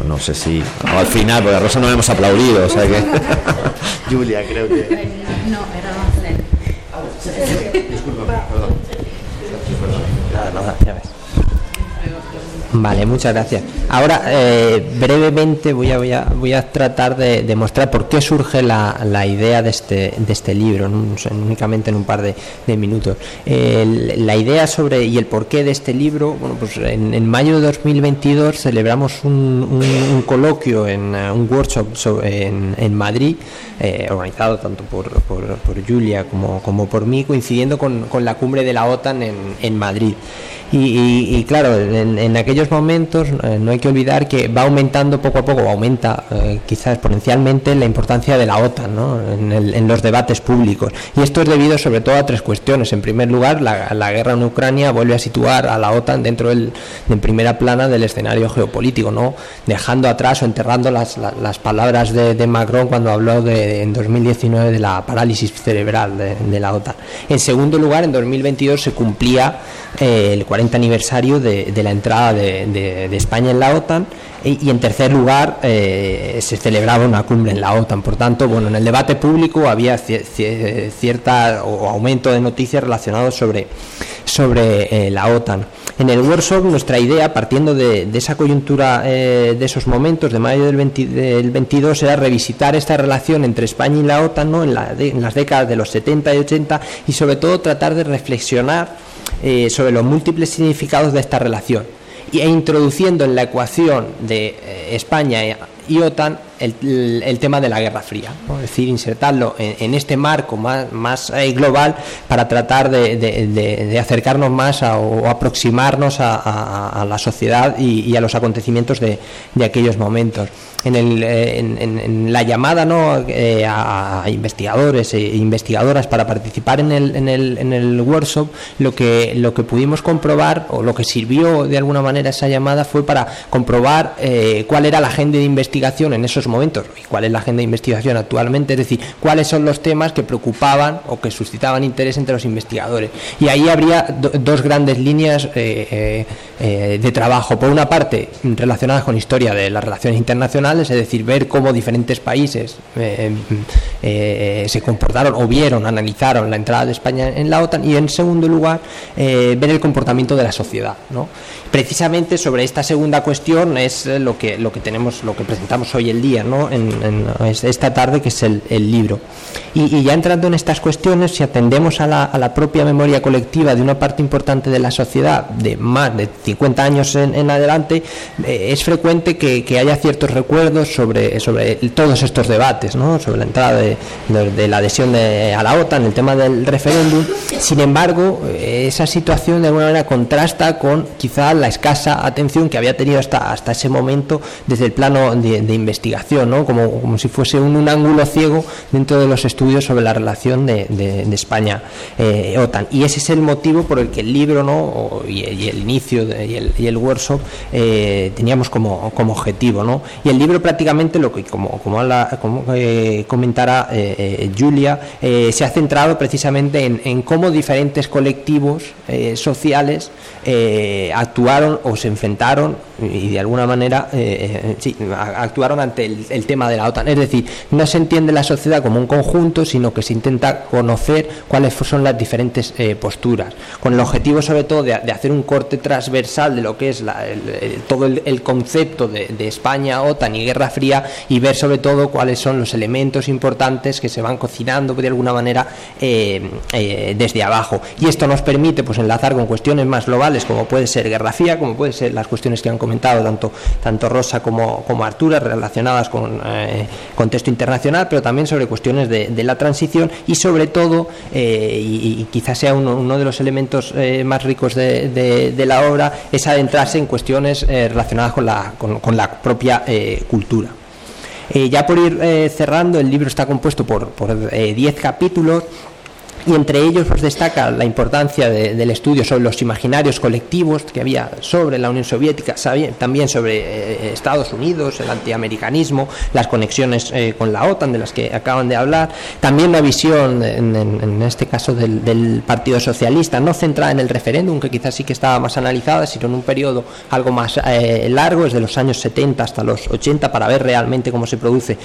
no sé si al final, porque a Rosa no le hemos aplaudido, o sea que [LAUGHS] Julia creo que no, era Disculpa, perdón. Nada, nada, ya ves. Vale, muchas gracias. Ahora, eh, brevemente voy a, voy, a, voy a tratar de, demostrar mostrar por qué surge la, la, idea de este, de este libro, únicamente en un par de, minutos. la idea sobre y el porqué de este libro, bueno, pues en, mayo de 2022 celebramos un, un, coloquio, en uh, un workshop en, en, Madrid, eh, organizado tanto por, por, por, Julia como, como por mí, coincidiendo con, con la cumbre de la OTAN en, en Madrid. Y, claro, en, aquellos momentos eh, no hay que olvidar que va aumentando poco a poco, aumenta eh, quizás exponencialmente la importancia de la OTAN ¿no? en, los debates públicos. Y esto es debido sobre todo a tres cuestiones. En primer lugar, la, guerra en Ucrania vuelve a situar a la OTAN dentro del, de primera plana del escenario geopolítico, ¿no? dejando atrás o enterrando las, las, palabras de, Macron cuando habló de, en 2019 de la parálisis cerebral de, la OTAN. En segundo lugar, en 2022 se cumplía eh, el 40 aniversario de, la entrada de, España en la OTAN y, en tercer lugar eh, se celebraba una cumbre en la OTAN. Por tanto, bueno, en el debate público había cierta aumento de noticias relacionadas sobre, sobre eh, la OTAN. En el workshop nuestra idea, partiendo de, esa coyuntura de esos momentos de mayo del, 22, era revisitar esta relación entre España y la OTAN ¿no? en, en las décadas de los 70 y 80 y sobre todo tratar de reflexionar eh, sobre los múltiples significados de esta relación. E introduciendo en la ecuación de eh, España y OTAN el, tema de la Guerra Fría, es decir, insertarlo en, este marco más, más eh, global para tratar de, acercarnos más o aproximarnos a, la sociedad y, a los acontecimientos de, aquellos momentos. En, el, eh, en, la llamada ¿no? Eh, a, investigadores e investigadoras para participar en el, en el, en el workshop, lo que, lo que pudimos comprobar o lo que sirvió de alguna manera esa llamada fue para comprobar cuál era la agenda de investigación en esos momentos y cuál es la agenda de investigación actualmente, es decir, cuáles son los temas que preocupaban o que suscitaban interés entre los investigadores. Y ahí habría dos grandes líneas eh, eh, eh, de trabajo. Por una parte, relacionadas con historia de las relaciones internacionales, es decir, ver cómo diferentes países se comportaron o vieron, analizaron la entrada de España en la OTAN y en segundo lugar, ver el comportamiento de la sociedad. ¿no? Precisamente sobre esta segunda cuestión es lo que, lo que tenemos, lo que presentamos hoy el día, en, esta tarde, que es el, libro. Y, ya entrando en estas cuestiones, si atendemos a la, propia memoria colectiva de una parte importante de la sociedad, de más de 50 años en, adelante, eh, es frecuente que, haya ciertos recuerdos sobre, sobre todos estos debates, sobre la entrada de, la adhesión a la OTAN, el tema del referéndum. Sin embargo, eh, esa situación de alguna manera contrasta con quizá la escasa atención que había tenido hasta, hasta ese momento desde el plano de, investigación, ¿no? como, como si fuese un, ángulo ciego dentro de los estudios sobre la relación de, de, España-OTAN. Eh, y ese es el motivo por el que el libro ¿no? y, el inicio y, el, y, el, workshop eh, teníamos como, como objetivo. ¿no? Y el libro prácticamente, lo que como, como, como eh, comentara Julia, se ha centrado precisamente en, en cómo diferentes colectivos sociales actuaron o se enfrentaron y de alguna manera eh, eh, actuaron ante el, tema de la OTAN. Es decir, no se entiende la sociedad como un conjunto, sino que se intenta conocer cuáles son las diferentes eh, posturas, con el objetivo sobre todo de, hacer un corte transversal de lo que es todo el, concepto de, España, OTAN y Guerra Fría y ver sobre todo cuáles son los elementos importantes que se van cocinando de alguna manera eh, eh, desde abajo. Y esto nos permite pues enlazar con cuestiones más globales como puede ser Guerra Fría, como puede ser las cuestiones que han comentado tanto, tanto Rosa como, como Artura relacionadas con eh, contexto internacional, pero también sobre cuestiones de, la transición y sobre todo, eh, y, quizás sea uno, de los elementos eh, más ricos de, la obra, es adentrarse en cuestiones relacionadas con la, con, la propia cultura. ya por ir cerrando, el libro está compuesto por 10 capítulos y entre ellos pues, destaca la importancia del estudio sobre los imaginarios colectivos que había sobre la Unión Soviética, también sobre eh, Estados Unidos, el antiamericanismo, las conexiones eh, con la OTAN de las que acaban de hablar, también la visión, en, este caso del, Partido Socialista, no centrada en el referéndum, que quizás sí que estaba más analizada, sino en un periodo algo más eh, largo, desde los años 70 hasta los 80, para ver realmente cómo se produce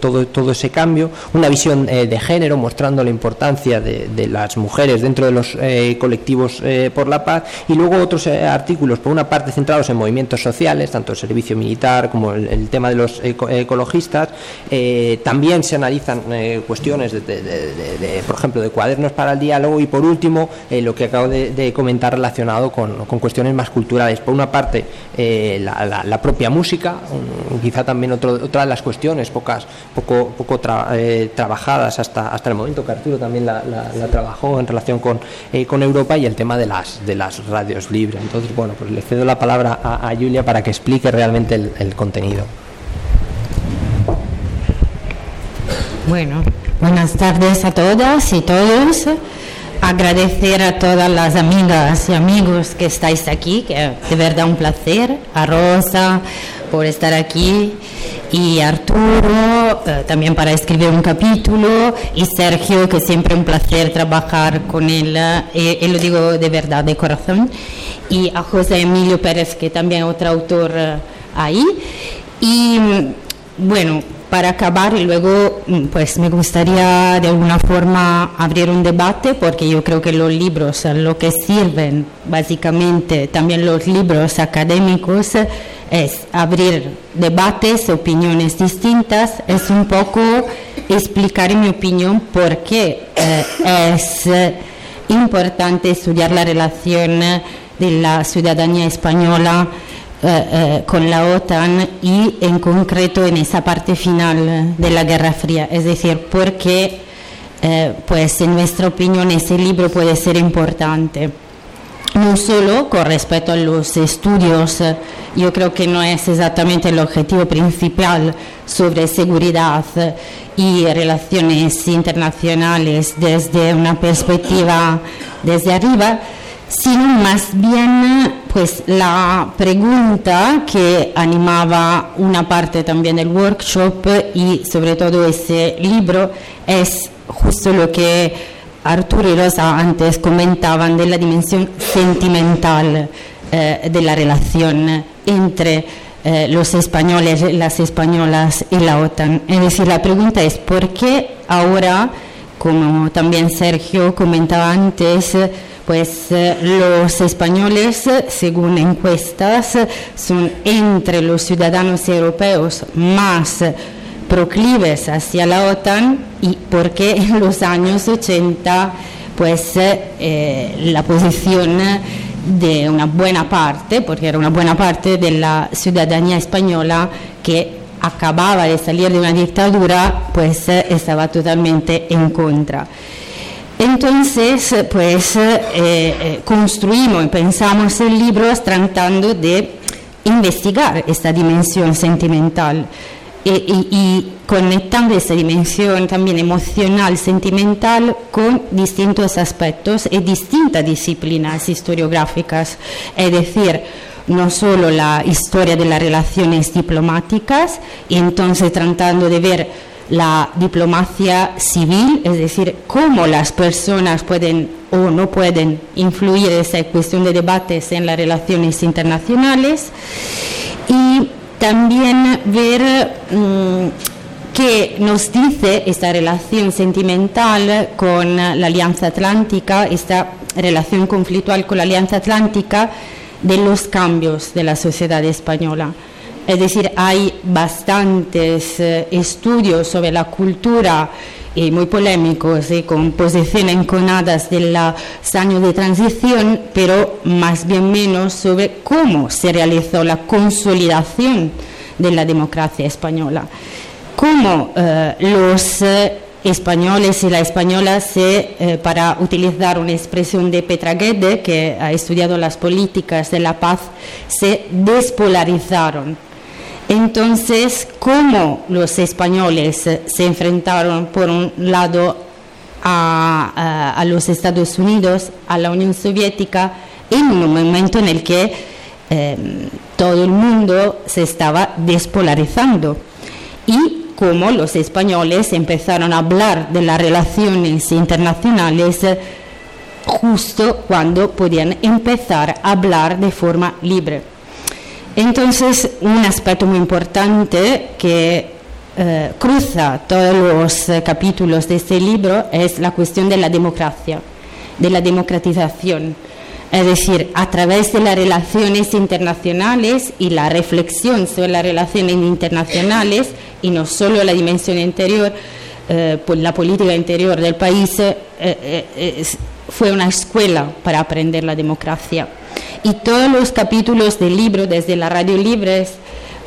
todo, todo ese cambio, una visión de género mostrando la importancia de de, las mujeres dentro de los eh, colectivos eh, por la paz y luego otros eh, artículos, por una parte centrados en movimientos sociales, tanto el servicio militar como el, tema de los ecologistas. también se analizan cuestiones, de, por ejemplo, de cuadernos para el diálogo y por último lo que acabo de, comentar relacionado con, cuestiones más culturales. Por una parte, la, propia música, quizá también otra de las cuestiones pocas, poco, poco trabajadas hasta, hasta el momento, que Arturo también la trabajó en relación con, eh, con Europa y el tema de las, de las radios libres. Entonces, bueno, pues le cedo la palabra a, a Julia para que explique realmente el, el contenido. Bueno, buenas tardes a todas y todos agradecer a todas las amigas y amigos que estáis aquí, que de verdad un placer, a Rosa por estar aquí. Y Arturo eh, también para escribir un capítulo. Y Sergio que siempre un placer trabajar con él eh, y lo digo de verdad de corazón. Y a José Emilio Pérez que también es otro autor eh, ahí. Y bueno para acabar y luego mm, pues me gustaría de alguna forma abrir un debate porque yo creo que los libros lo que sirven básicamente también los libros académicos es abrir debates, opiniones distintas, es un poco explicar mi opinión por qué eh, es importante estudiar la relación de la ciudadanía española eh, eh, con la OTAN y en concreto en esa parte final de la Guerra Fría, es decir, porque pues en nuestra opinión ese libro puede ser importante no solo con respecto a los estudios, yo creo que no es exactamente el objetivo principal sobre seguridad y relaciones internacionales desde una perspectiva desde arriba, sino más bien pues la pregunta que animaba una parte también del workshop y sobre todo ese libro es justo lo que Arturo y Rosa antes comentaban de la dimensión sentimental eh, de la relación entre eh, los españoles, las españolas y la OTAN. Es decir, la pregunta es por qué ahora, como también Sergio comentaba antes, pues eh, los españoles, según encuestas, son entre los ciudadanos europeos más proclives hacia la OTAN y porque en los años 80 pues eh, la posición de una buena parte, porque era una buena parte de la ciudadanía española que acababa de salir de una dictadura, pues estaba totalmente en contra. Entonces, pues eh, eh, construimos y pensamos en libros tratando de investigar esta dimensión sentimental y, conectando esa dimensión también emocional, sentimental, con distintos aspectos y distintas disciplinas historiográficas, es decir, no solo la historia de las relaciones diplomáticas, y entonces tratando de ver la diplomacia civil, es decir, cómo las personas pueden o no pueden influir esa cuestión de debates en las relaciones internacionales, y también ver mm, qué nos dice esta relación sentimental con la Alianza Atlántica, esta relación conflictual con la Alianza Atlántica de los cambios de la sociedad española. Es decir, hay bastantes eh, estudios sobre la cultura y muy polémicos y con posiciones enconadas de los años de transición, pero más bien menos sobre cómo se realizó la consolidación de la democracia española, cómo eh, los eh, españoles y la española se, eh, para utilizar una expresión de Petra Guede, que ha estudiado las políticas de la paz, se despolarizaron entonces, ¿cómo los españoles se enfrentaron por un lado a, los Estados Unidos, a la Unión Soviética, en un momento en el que em, todo el mundo se estaba despolarizando? Y cómo los españoles empezaron a hablar de las relaciones internacionales justo cuando podían empezar a hablar de forma libre. Entonces, un aspecto muy importante que eh, cruza todos los eh, capítulos de este libro es la cuestión de la democracia, de la democratización. Es decir, a través de las relaciones internacionales y la reflexión sobre las relaciones internacionales, y no solo la dimensión interior, eh, la política interior del país, fue una escuela para aprender la democracia y todos los capítulos del libro, desde la radio libres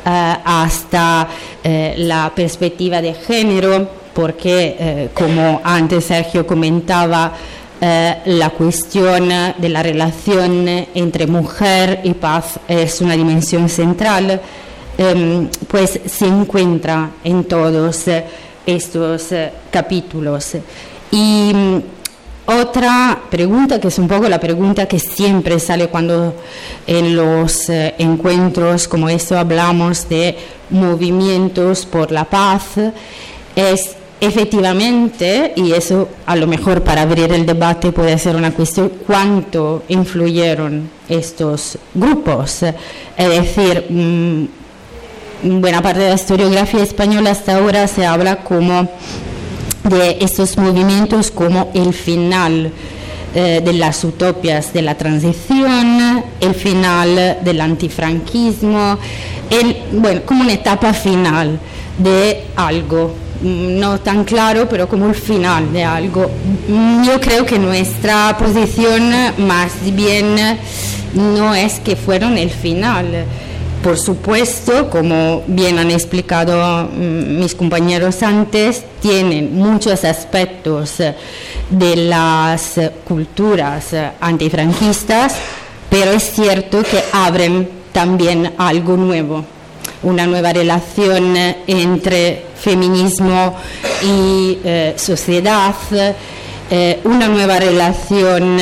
eh, hasta eh, la perspectiva de género, porque eh, como antes Sergio comentaba, la cuestión de la relación entre mujer y paz es una dimensión central, em, pues se encuentra en todos estos capítulos. Y otra pregunta, que es un poco la pregunta que siempre sale cuando en los eh, encuentros como esto hablamos de movimientos por la paz, es efectivamente, y eso a lo mejor para abrir el debate puede ser una cuestión, cuánto influyeron estos grupos. Es decir, mm, buena parte de la historiografía española hasta ahora se habla como de estos movimientos como el final eh, de las utopias de la transición, el final del antifranquismo, como una etapa final de algo, mm, no tan claro, pero como el final de algo. Mm, yo creo que nuestra posición más bien no es que fueron el final por supuesto, como bien han explicado mm, mis compañeros antes, tienen muchos aspectos eh, de las culturas eh, antifranquistas, pero es cierto que abren también algo nuevo, una nueva relación eh, entre feminismo y sociedad, una nueva relación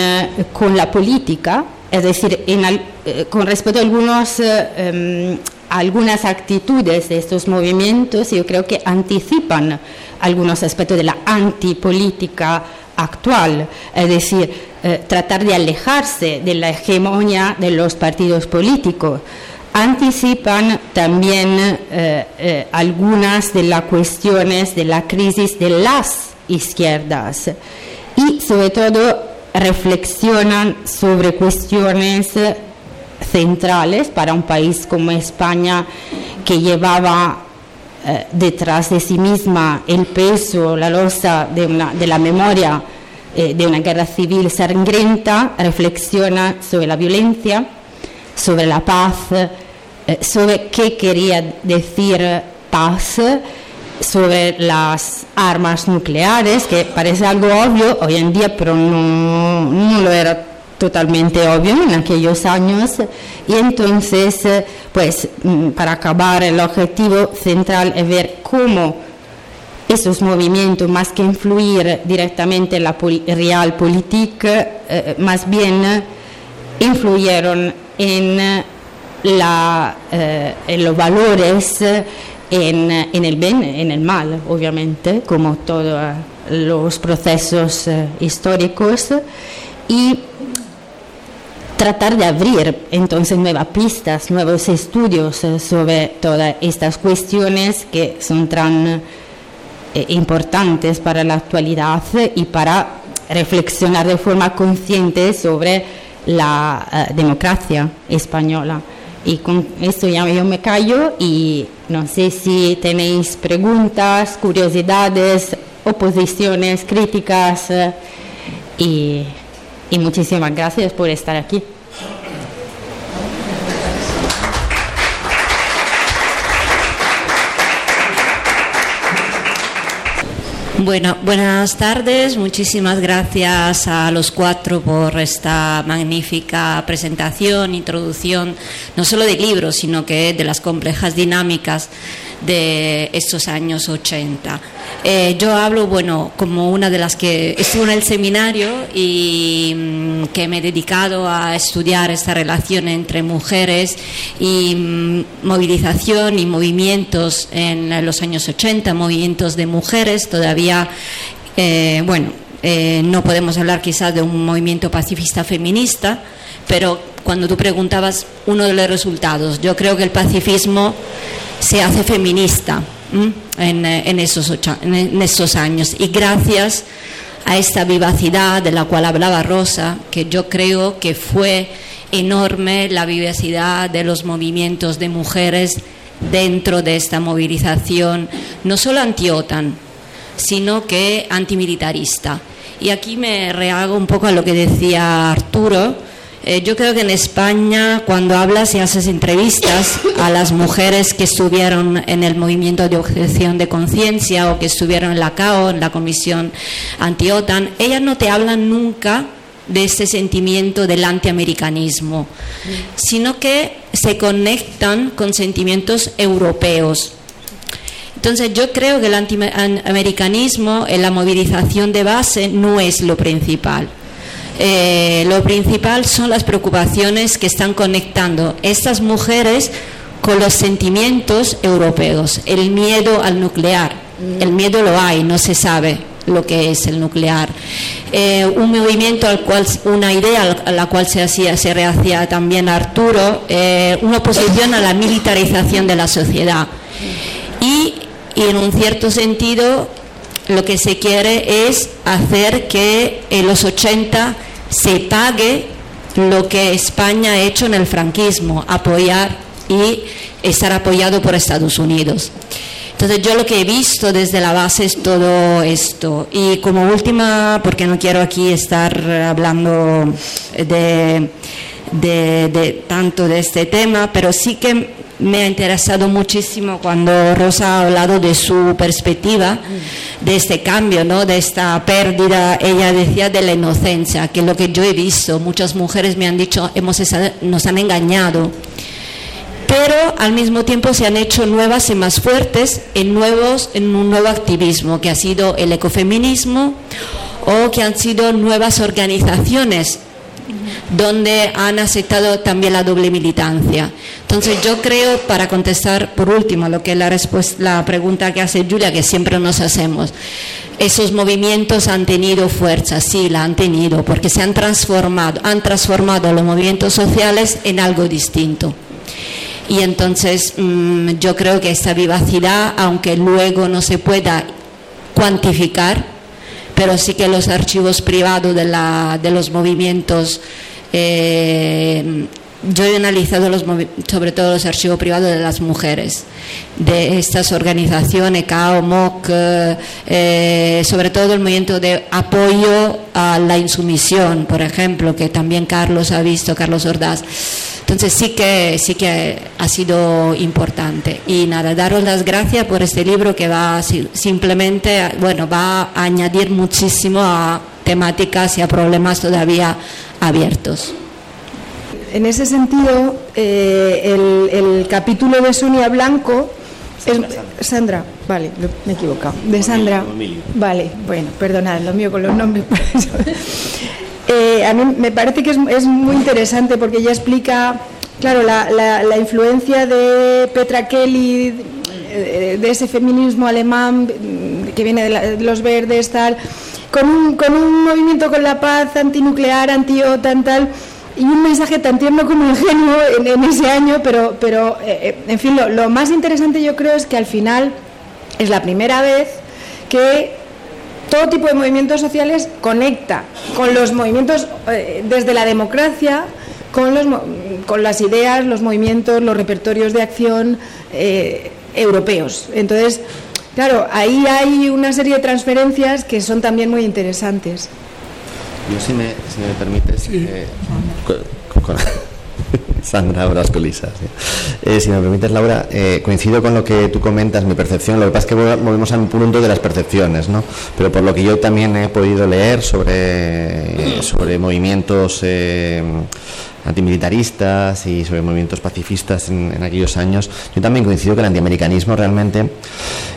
con la política, es decir, eh, con respecto a eh, em, algunas actitudes de estos movimientos, yo creo que anticipan algunos aspectos de la antipolítica actual, es decir, eh, tratar de alejarse de la hegemonía de los partidos políticos. Anticipan también algunas de las cuestiones de la crisis de las izquierdas y sobre todo reflexionan sobre cuestiones centrales para un país como España que llevaba eh, detrás de sí misma el peso, la losa de, una, de la memoria eh, de una guerra civil sangrienta, reflexiona sobre la violencia, sobre la paz, eh, sobre qué quería decir paz, sobre las armas nucleares, que parece algo obvio hoy en día, pero no, no lo era totalmente obvio en aquellos años. Y entonces pues mm, para acabar el objetivo central es ver cómo esos movimientos más que influir directamente en la realpolitik eh, más bien influyeron en, la, eh, en los valores en, en, el bien, en el mal, obviamente, como todos los procesos eh, históricos. Y tratar de abrir entonces nuevas pistas, nuevos estudios eh, sobre todas estas cuestiones que son tan eh, importantes para la actualidad y para reflexionar de forma consciente sobre la democracia española. Y con esto ya yo me callo y no sé si tenéis preguntas, curiosidades, oposiciones, críticas y y muchísimas gracias por estar aquí. Bueno, buenas tardes. Muchísimas gracias a los cuatro por esta magnífica presentación, introducción, no solo de libros, sino que de las complejas dinámicas de estos años 80. Eh, yo hablo, bueno, como una de las que estuvo en el seminario y mm, que me he dedicado a estudiar esta relación entre mujeres y mm, movilización y movimientos en los años 80, movimientos de mujeres, todavía, eh, bueno, eh, no podemos hablar quizás de un movimiento pacifista feminista, pero cuando tú preguntabas uno de los resultados, yo creo que el pacifismo se hace feminista en, esos en esos años. Y gracias a esta vivacidad de la cual hablaba Rosa, que yo creo que fue enorme la vivacidad de los movimientos de mujeres dentro de esta movilización, no solo anti-OTAN, sino que antimilitarista. Y aquí me rehago un poco a lo que decía Arturo, eh, yo creo que en España, cuando hablas y haces entrevistas a las mujeres que estuvieron en el movimiento de objeción de conciencia o que estuvieron en la CAO, en la Comisión Anti-OTAN, ellas no te hablan nunca de ese sentimiento del antiamericanismo, sino que se conectan con sentimientos europeos. Entonces yo creo que el antiamericanismo en la movilización de base no es lo principal. Eh, lo principal son las preocupaciones que están conectando estas mujeres con los sentimientos europeos, el miedo al nuclear. El miedo lo hay, no se sabe lo que es el nuclear. Eh, un movimiento al cual, una idea a la cual se hacía, se rehacía también Arturo, eh, una oposición a la militarización de la sociedad. Y, y en un cierto sentido lo que se quiere es hacer que en los 80 se pague lo que España ha hecho en el franquismo, apoyar y estar apoyado por Estados Unidos. Entonces yo lo que he visto desde la base es todo esto. Y como última, porque no quiero aquí estar hablando de, de tanto de este tema, pero sí que me ha interesado muchísimo cuando Rosa ha hablado de su perspectiva, de este cambio, ¿no? de esta pérdida. Ella decía de la inocencia, que lo que yo he visto. Muchas mujeres me han dicho, hemos, nos han engañado. Pero al mismo tiempo se han hecho nuevas y más fuertes en, nuevos, en un nuevo activismo, que ha sido el ecofeminismo o que han sido nuevas organizaciones donde han aceptado también la doble militancia. Entonces yo creo, para contestar por último lo que es la, respuesta, la pregunta que hace Julia, que siempre nos hacemos, esos movimientos han tenido fuerza, sí, la han tenido, porque se han transformado, han transformado los movimientos sociales en algo distinto. Y entonces mm, yo creo que esta vivacidad, aunque luego no se pueda cuantificar, pero sí que los archivos privados de, la, de los movimientos eh, yo he analizado los, sobre todo los archivos privados de las mujeres, de estas organizaciones, CAO, MOC, eh, sobre todo el movimiento de apoyo a la insumisión, por ejemplo, que también Carlos ha visto, Carlos Ordaz. Entonces sí que, sí que ha sido importante. Y nada, daros las gracias por este libro que va simplemente, bueno, va a añadir muchísimo a temáticas y a problemas todavía abiertos. En ese sentido, eh, el, capítulo de Sonia Blanco es, Sandra, vale, me he equivocado. De Sandra, vale, bueno, perdonad, lo mío con los nombres. [LAUGHS] Eh, a mí me parece que es, muy interesante porque ella explica, claro, la, influencia de Petra Kelly, eh, de, ese feminismo alemán que viene de, los verdes, tal, con un, con un movimiento con la paz antinuclear, anti-OTAN, tal y un mensaje tan tierno como ingenuo en, ese año, pero, pero eh, en fin, lo, más interesante yo creo es que al final es la primera vez que todo tipo de movimientos sociales conecta con los movimientos desde la democracia, con, los, con las ideas, los movimientos, los repertorios de acción europeos. Entonces, Claro, ahí hay una serie de transferencias que son también muy interesantes. Yo, si me, si me permites, eh, [LAUGHS] Sandra Brascolisa. Eh, si me permites, Laura, eh, coincido con lo que tú comentas, mi percepción. Lo que pasa es que volvemos a un punto de las percepciones, ¿no? Pero por lo que yo también he podido leer sobre, sobre movimientos antimilitaristas y sobre movimientos pacifistas en, aquellos años, yo también coincido que el antiamericanismo realmente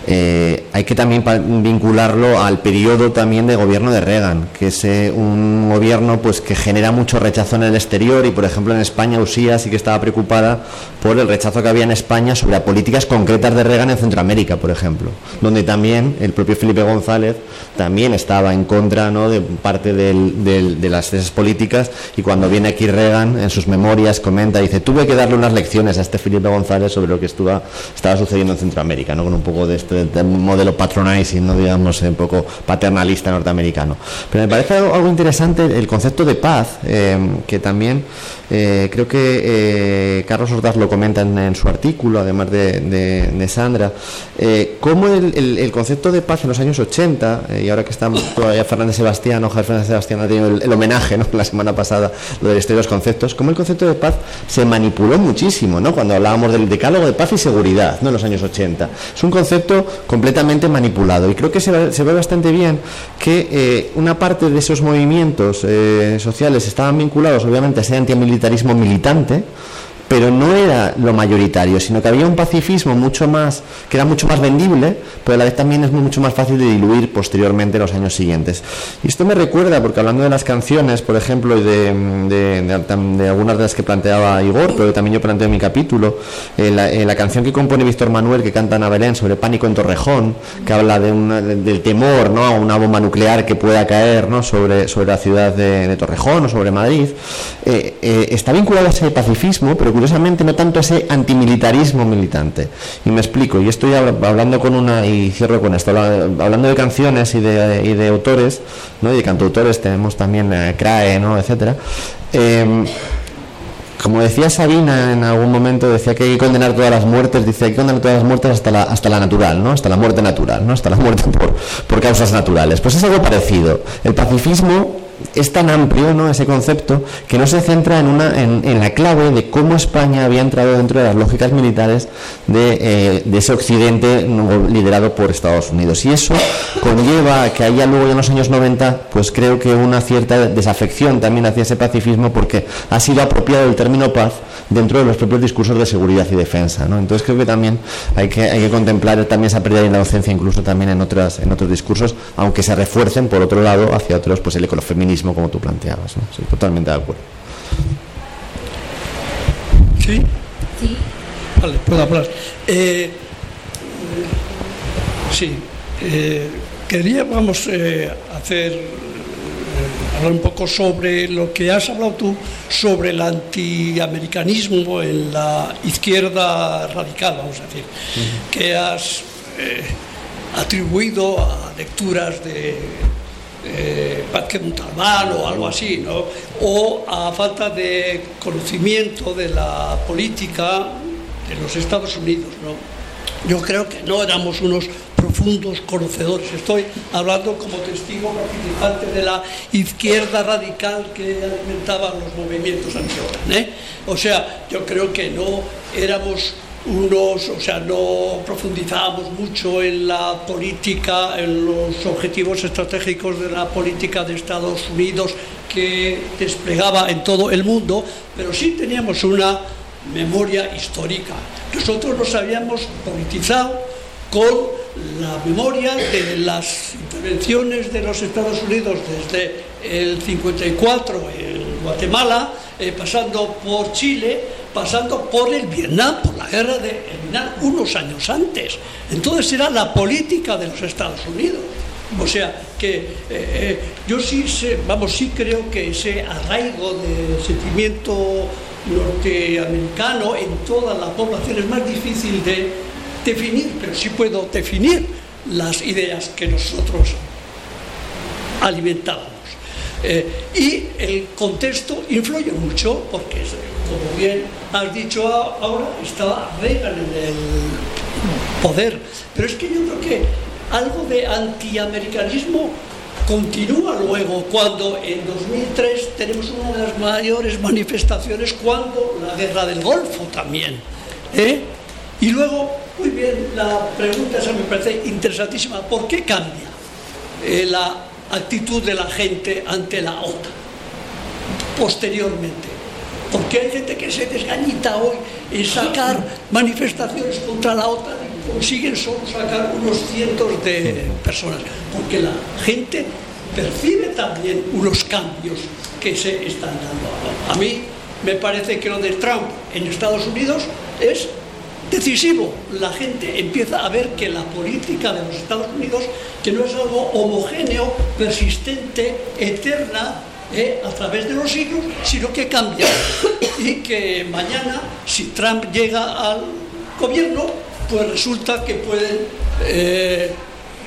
eh, hay que también vincularlo al periodo también de gobierno de Reagan, que es eh, un gobierno pues que genera mucho rechazo en el exterior y por ejemplo en España Usía sí que estaba preocupada por el rechazo que había en España sobre políticas concretas de Reagan en Centroamérica, por ejemplo, donde también el propio Felipe González también estaba en contra ¿no? de parte de las esas políticas y cuando viene aquí Reagan en sus memorias comenta, dice, tuve que darle unas lecciones a este Felipe González sobre lo que estuvo, estaba sucediendo en Centroamérica, ¿no? con un poco de este modelo patronizing, ¿no? digamos, un poco paternalista norteamericano. Pero me parece algo, interesante el concepto de paz, eh, que también eh, creo que eh, Carlos Ordaz lo comenta en, su artículo, además de, Sandra, eh, cómo el, concepto de paz en los años 80, y ahora que estamos todavía Fernández Sebastián, Ojalá Fernández Sebastián ha tenido el, homenaje ¿no? [LAUGHS] la semana pasada, lo del historia de los conceptos, cómo el concepto de paz se manipuló muchísimo, ¿no? cuando hablábamos del decálogo de paz y seguridad ¿no? en los años 80. Es un concepto completamente manipulado y creo que se ve, bastante bien que una parte de esos movimientos sociales estaban vinculados obviamente a ese antimilitar militarismo militante pero no era lo mayoritario, sino que había un pacifismo mucho más, que era mucho más vendible, pero a la vez también es mucho más fácil de diluir posteriormente en los años siguientes. Y esto me recuerda, porque hablando de las canciones, por ejemplo, y de, de, algunas de las que planteaba Igor, pero también yo planteo en mi capítulo, eh, eh, la, canción que compone Víctor Manuel, que canta Ana Belén sobre pánico en Torrejón, que habla de del temor ¿no? a una bomba nuclear que pueda caer ¿no? sobre, sobre la ciudad de, Torrejón o sobre Madrid, eh, está vinculado a ese pacifismo, pero curiosamente no tanto ese antimilitarismo militante. Y me explico, y estoy hablando con una, y cierro con esto, hablando de canciones y de, y de autores, ¿no? y de cantautores, tenemos también eh, CRAE, ¿no? etcétera. Em, como decía Sabina en algún momento, decía que hay que condenar todas las muertes, dice hay que condenar todas las muertes hasta la, hasta la natural, ¿no? Hasta la muerte natural, ¿no? Hasta la muerte [LAUGHS] por, por causas naturales. Pues es algo parecido. El pacifismo es tan amplio ¿no? ese concepto que no se centra en, una, en, la clave de cómo España había entrado dentro de las lógicas militares de, eh, ese occidente liderado por Estados Unidos. Y eso conlleva que haya luego en los años 90, pues creo que una cierta desafección también hacia ese pacifismo porque ha sido apropiado el término paz dentro de los propios discursos de seguridad y defensa. ¿no? Entonces creo que también hay que, hay que contemplar también esa pérdida de inocencia incluso también en, otras, en otros discursos, aunque se refuercen por otro lado hacia otros, pues el ecofeminismo como tú planteabas. ¿no? Estoy totalmente de acuerdo. ¿Sí? Sí. Vale, puedo hablar. Eh, sí, eh, quería, vamos, eh, hacer, hablar un poco sobre lo que has hablado tú sobre el antiamericanismo en la izquierda radical, vamos a decir, que has atribuido a lecturas de eh, Montalbán o algo así, ¿no? o a falta de conocimiento de la política de los Estados Unidos. ¿no? Yo creo que no éramos unos profundos conocedores. Estoy hablando como testigo participante de la izquierda radical que alimentaba los movimientos anteriores. ¿eh? O sea, yo creo que no éramos unos, o sea, no profundizábamos mucho en la política, en los objetivos estratégicos de la política de Estados Unidos que desplegaba en todo el mundo, pero sí teníamos una memoria histórica. Nosotros nos habíamos politizado con la memoria de las intervenciones de los Estados Unidos desde el 54 en Guatemala, eh, pasando por Chile, pasando por el Vietnam, por la guerra de Vietnam unos años antes. Entonces era la política de los Estados Unidos. O sea, que eh, eh, yo sí sé, vamos, sí creo que ese arraigo de sentimiento norteamericano en toda la población es más difícil de definir, pero sí puedo definir las ideas que nosotros alimentábamos. Eh, y el contexto influye mucho, porque, como bien has dicho ahora, estaba Reagan en el poder. Pero es que yo creo que algo de antiamericanismo continúa luego cuando en 2003 tenemos una de las mayores manifestaciones cuando la guerra del Golfo también. ¿eh? Y luego, muy bien, la pregunta esa me parece interesantísima. ¿Por qué cambia eh, la actitud de la gente ante la OTAN posteriormente? Porque hay gente que se desgañita hoy en sacar manifestaciones contra la OTAN y consiguen solo sacar unos cientos de personas. Porque la gente percibe también unos cambios que se están dando. A mí me parece que lo de Trump en Estados Unidos es decisivo. La gente empieza a ver que la política de los Estados Unidos, que no es algo homogéneo, persistente, eterna, eh, a través de los siglos, sino que cambia. [COUGHS] Y que mañana, si Trump llega al gobierno, pues resulta que pueden, eh,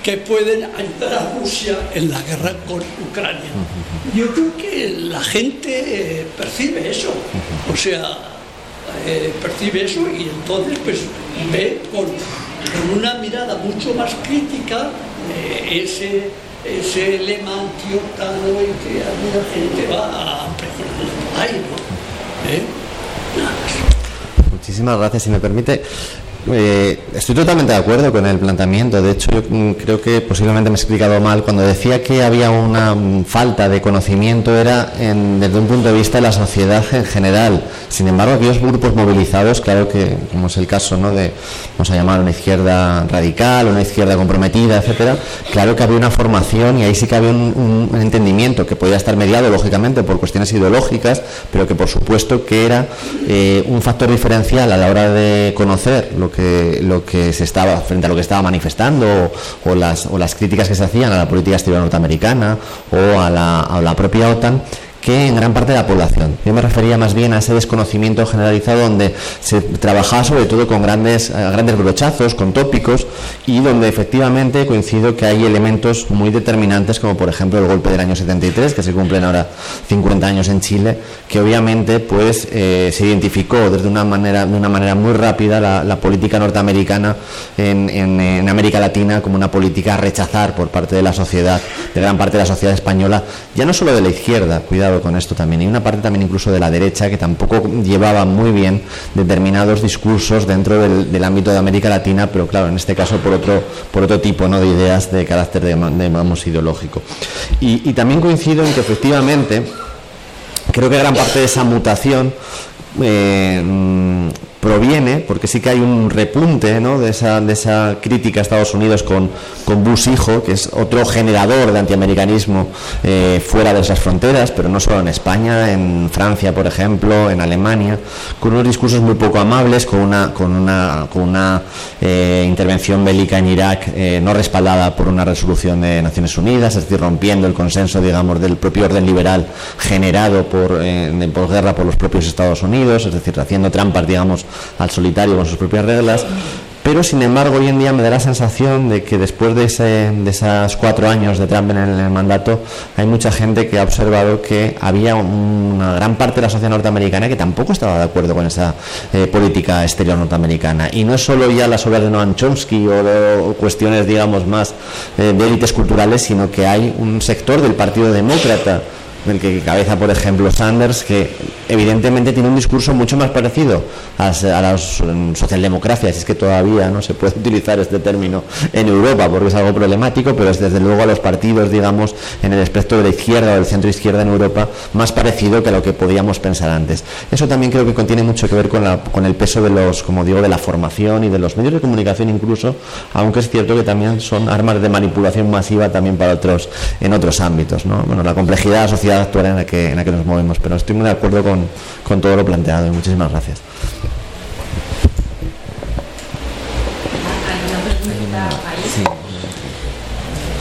que pueden ayudar a Rusia en la guerra con Ucrania. Yo creo que la gente eh, percibe eso. O sea, percibe eso y entonces pues ve con, una mirada mucho más crítica ese ese lema antiotano y que alguna gente va a ahí. ¿Eh? Muchísimas gracias. Si me permite, eh, estoy totalmente de acuerdo con el planteamiento. De hecho, yo mm, creo que posiblemente me he explicado mal. Cuando decía que había una mm, falta de conocimiento era desde un punto de vista de la sociedad en general. Sin embargo, aquellos grupos movilizados, claro que, como es el caso ¿no? de, vamos a llamar una izquierda radical, una izquierda comprometida, etcétera, claro que había una formación y ahí sí que había un, entendimiento que podía estar mediado, lógicamente, por cuestiones ideológicas, pero que por supuesto que era eh, un factor diferencial a la hora de conocer lo que, lo que se estaba, frente a lo que estaba manifestando, o, las, o las críticas que se hacían a la política exterior norteamericana o a la, a la propia OTAN, que en gran parte de la población. Yo me refería más bien a ese desconocimiento generalizado donde se trabajaba sobre todo con grandes, eh, grandes brochazos, con tópicos y donde efectivamente coincido que hay elementos muy determinantes como por ejemplo el golpe del año 73 que se cumplen ahora 50 años en Chile que obviamente pues eh, se identificó desde una manera, de una manera muy rápida la, política norteamericana en, en América Latina como una política a rechazar por parte de la sociedad, de gran parte de la sociedad española, ya no solo de la izquierda, cuidado con esto también. Y una parte también incluso de la derecha que tampoco llevaba muy bien determinados discursos dentro del, ámbito de América Latina, pero claro, en este caso por otro, por otro tipo ¿no? de ideas de carácter, de, de ideológico. Y, también coincido en que efectivamente creo que gran parte de esa mutación eh, proviene, porque sí que hay un repunte ¿no? de, esa, de esa crítica a Estados Unidos con, con Bush hijo, que es otro generador de antiamericanismo eh, fuera de esas fronteras, pero no solo en España, en Francia, por ejemplo, en Alemania, con unos discursos muy poco amables, con una, con una, con una eh, intervención bélica en Irak eh, no respaldada por una resolución de Naciones Unidas, es decir, rompiendo el consenso, digamos, del propio orden liberal generado por, en posguerra por los propios Estados Unidos, es decir, haciendo trampas, digamos, al solitario con sus propias reglas. Pero, sin embargo, hoy en día me da la sensación de que después de, ese, de esos cuatro años de Trump en el, mandato, hay mucha gente que ha observado que había una gran parte de la sociedad norteamericana que tampoco estaba de acuerdo con esa eh, política exterior norteamericana. Y no es solo ya las obras de Noam Chomsky o, cuestiones, digamos, más eh, de élites culturales, sino que hay un sector del Partido Demócrata del que cabeza, por ejemplo, Sanders, que evidentemente tiene un discurso mucho más parecido a, a las socialdemocracias, es que todavía no se puede [LAUGHS] utilizar este término en Europa porque es algo problemático, pero es desde luego a los partidos, digamos, en el espectro de la izquierda o del centro izquierda en Europa, más parecido que a lo que podíamos pensar antes. Eso también creo que contiene mucho que ver con, la, con el peso de los, como digo, de la formación y de los medios de comunicación incluso, aunque es cierto que también son armas de manipulación masiva también para otros, en otros ámbitos. ¿no? Bueno, la complejidad social actual en la que, en la que nos movemos. Pero estoy muy de acuerdo con, con todo lo planteado y muchísimas gracias.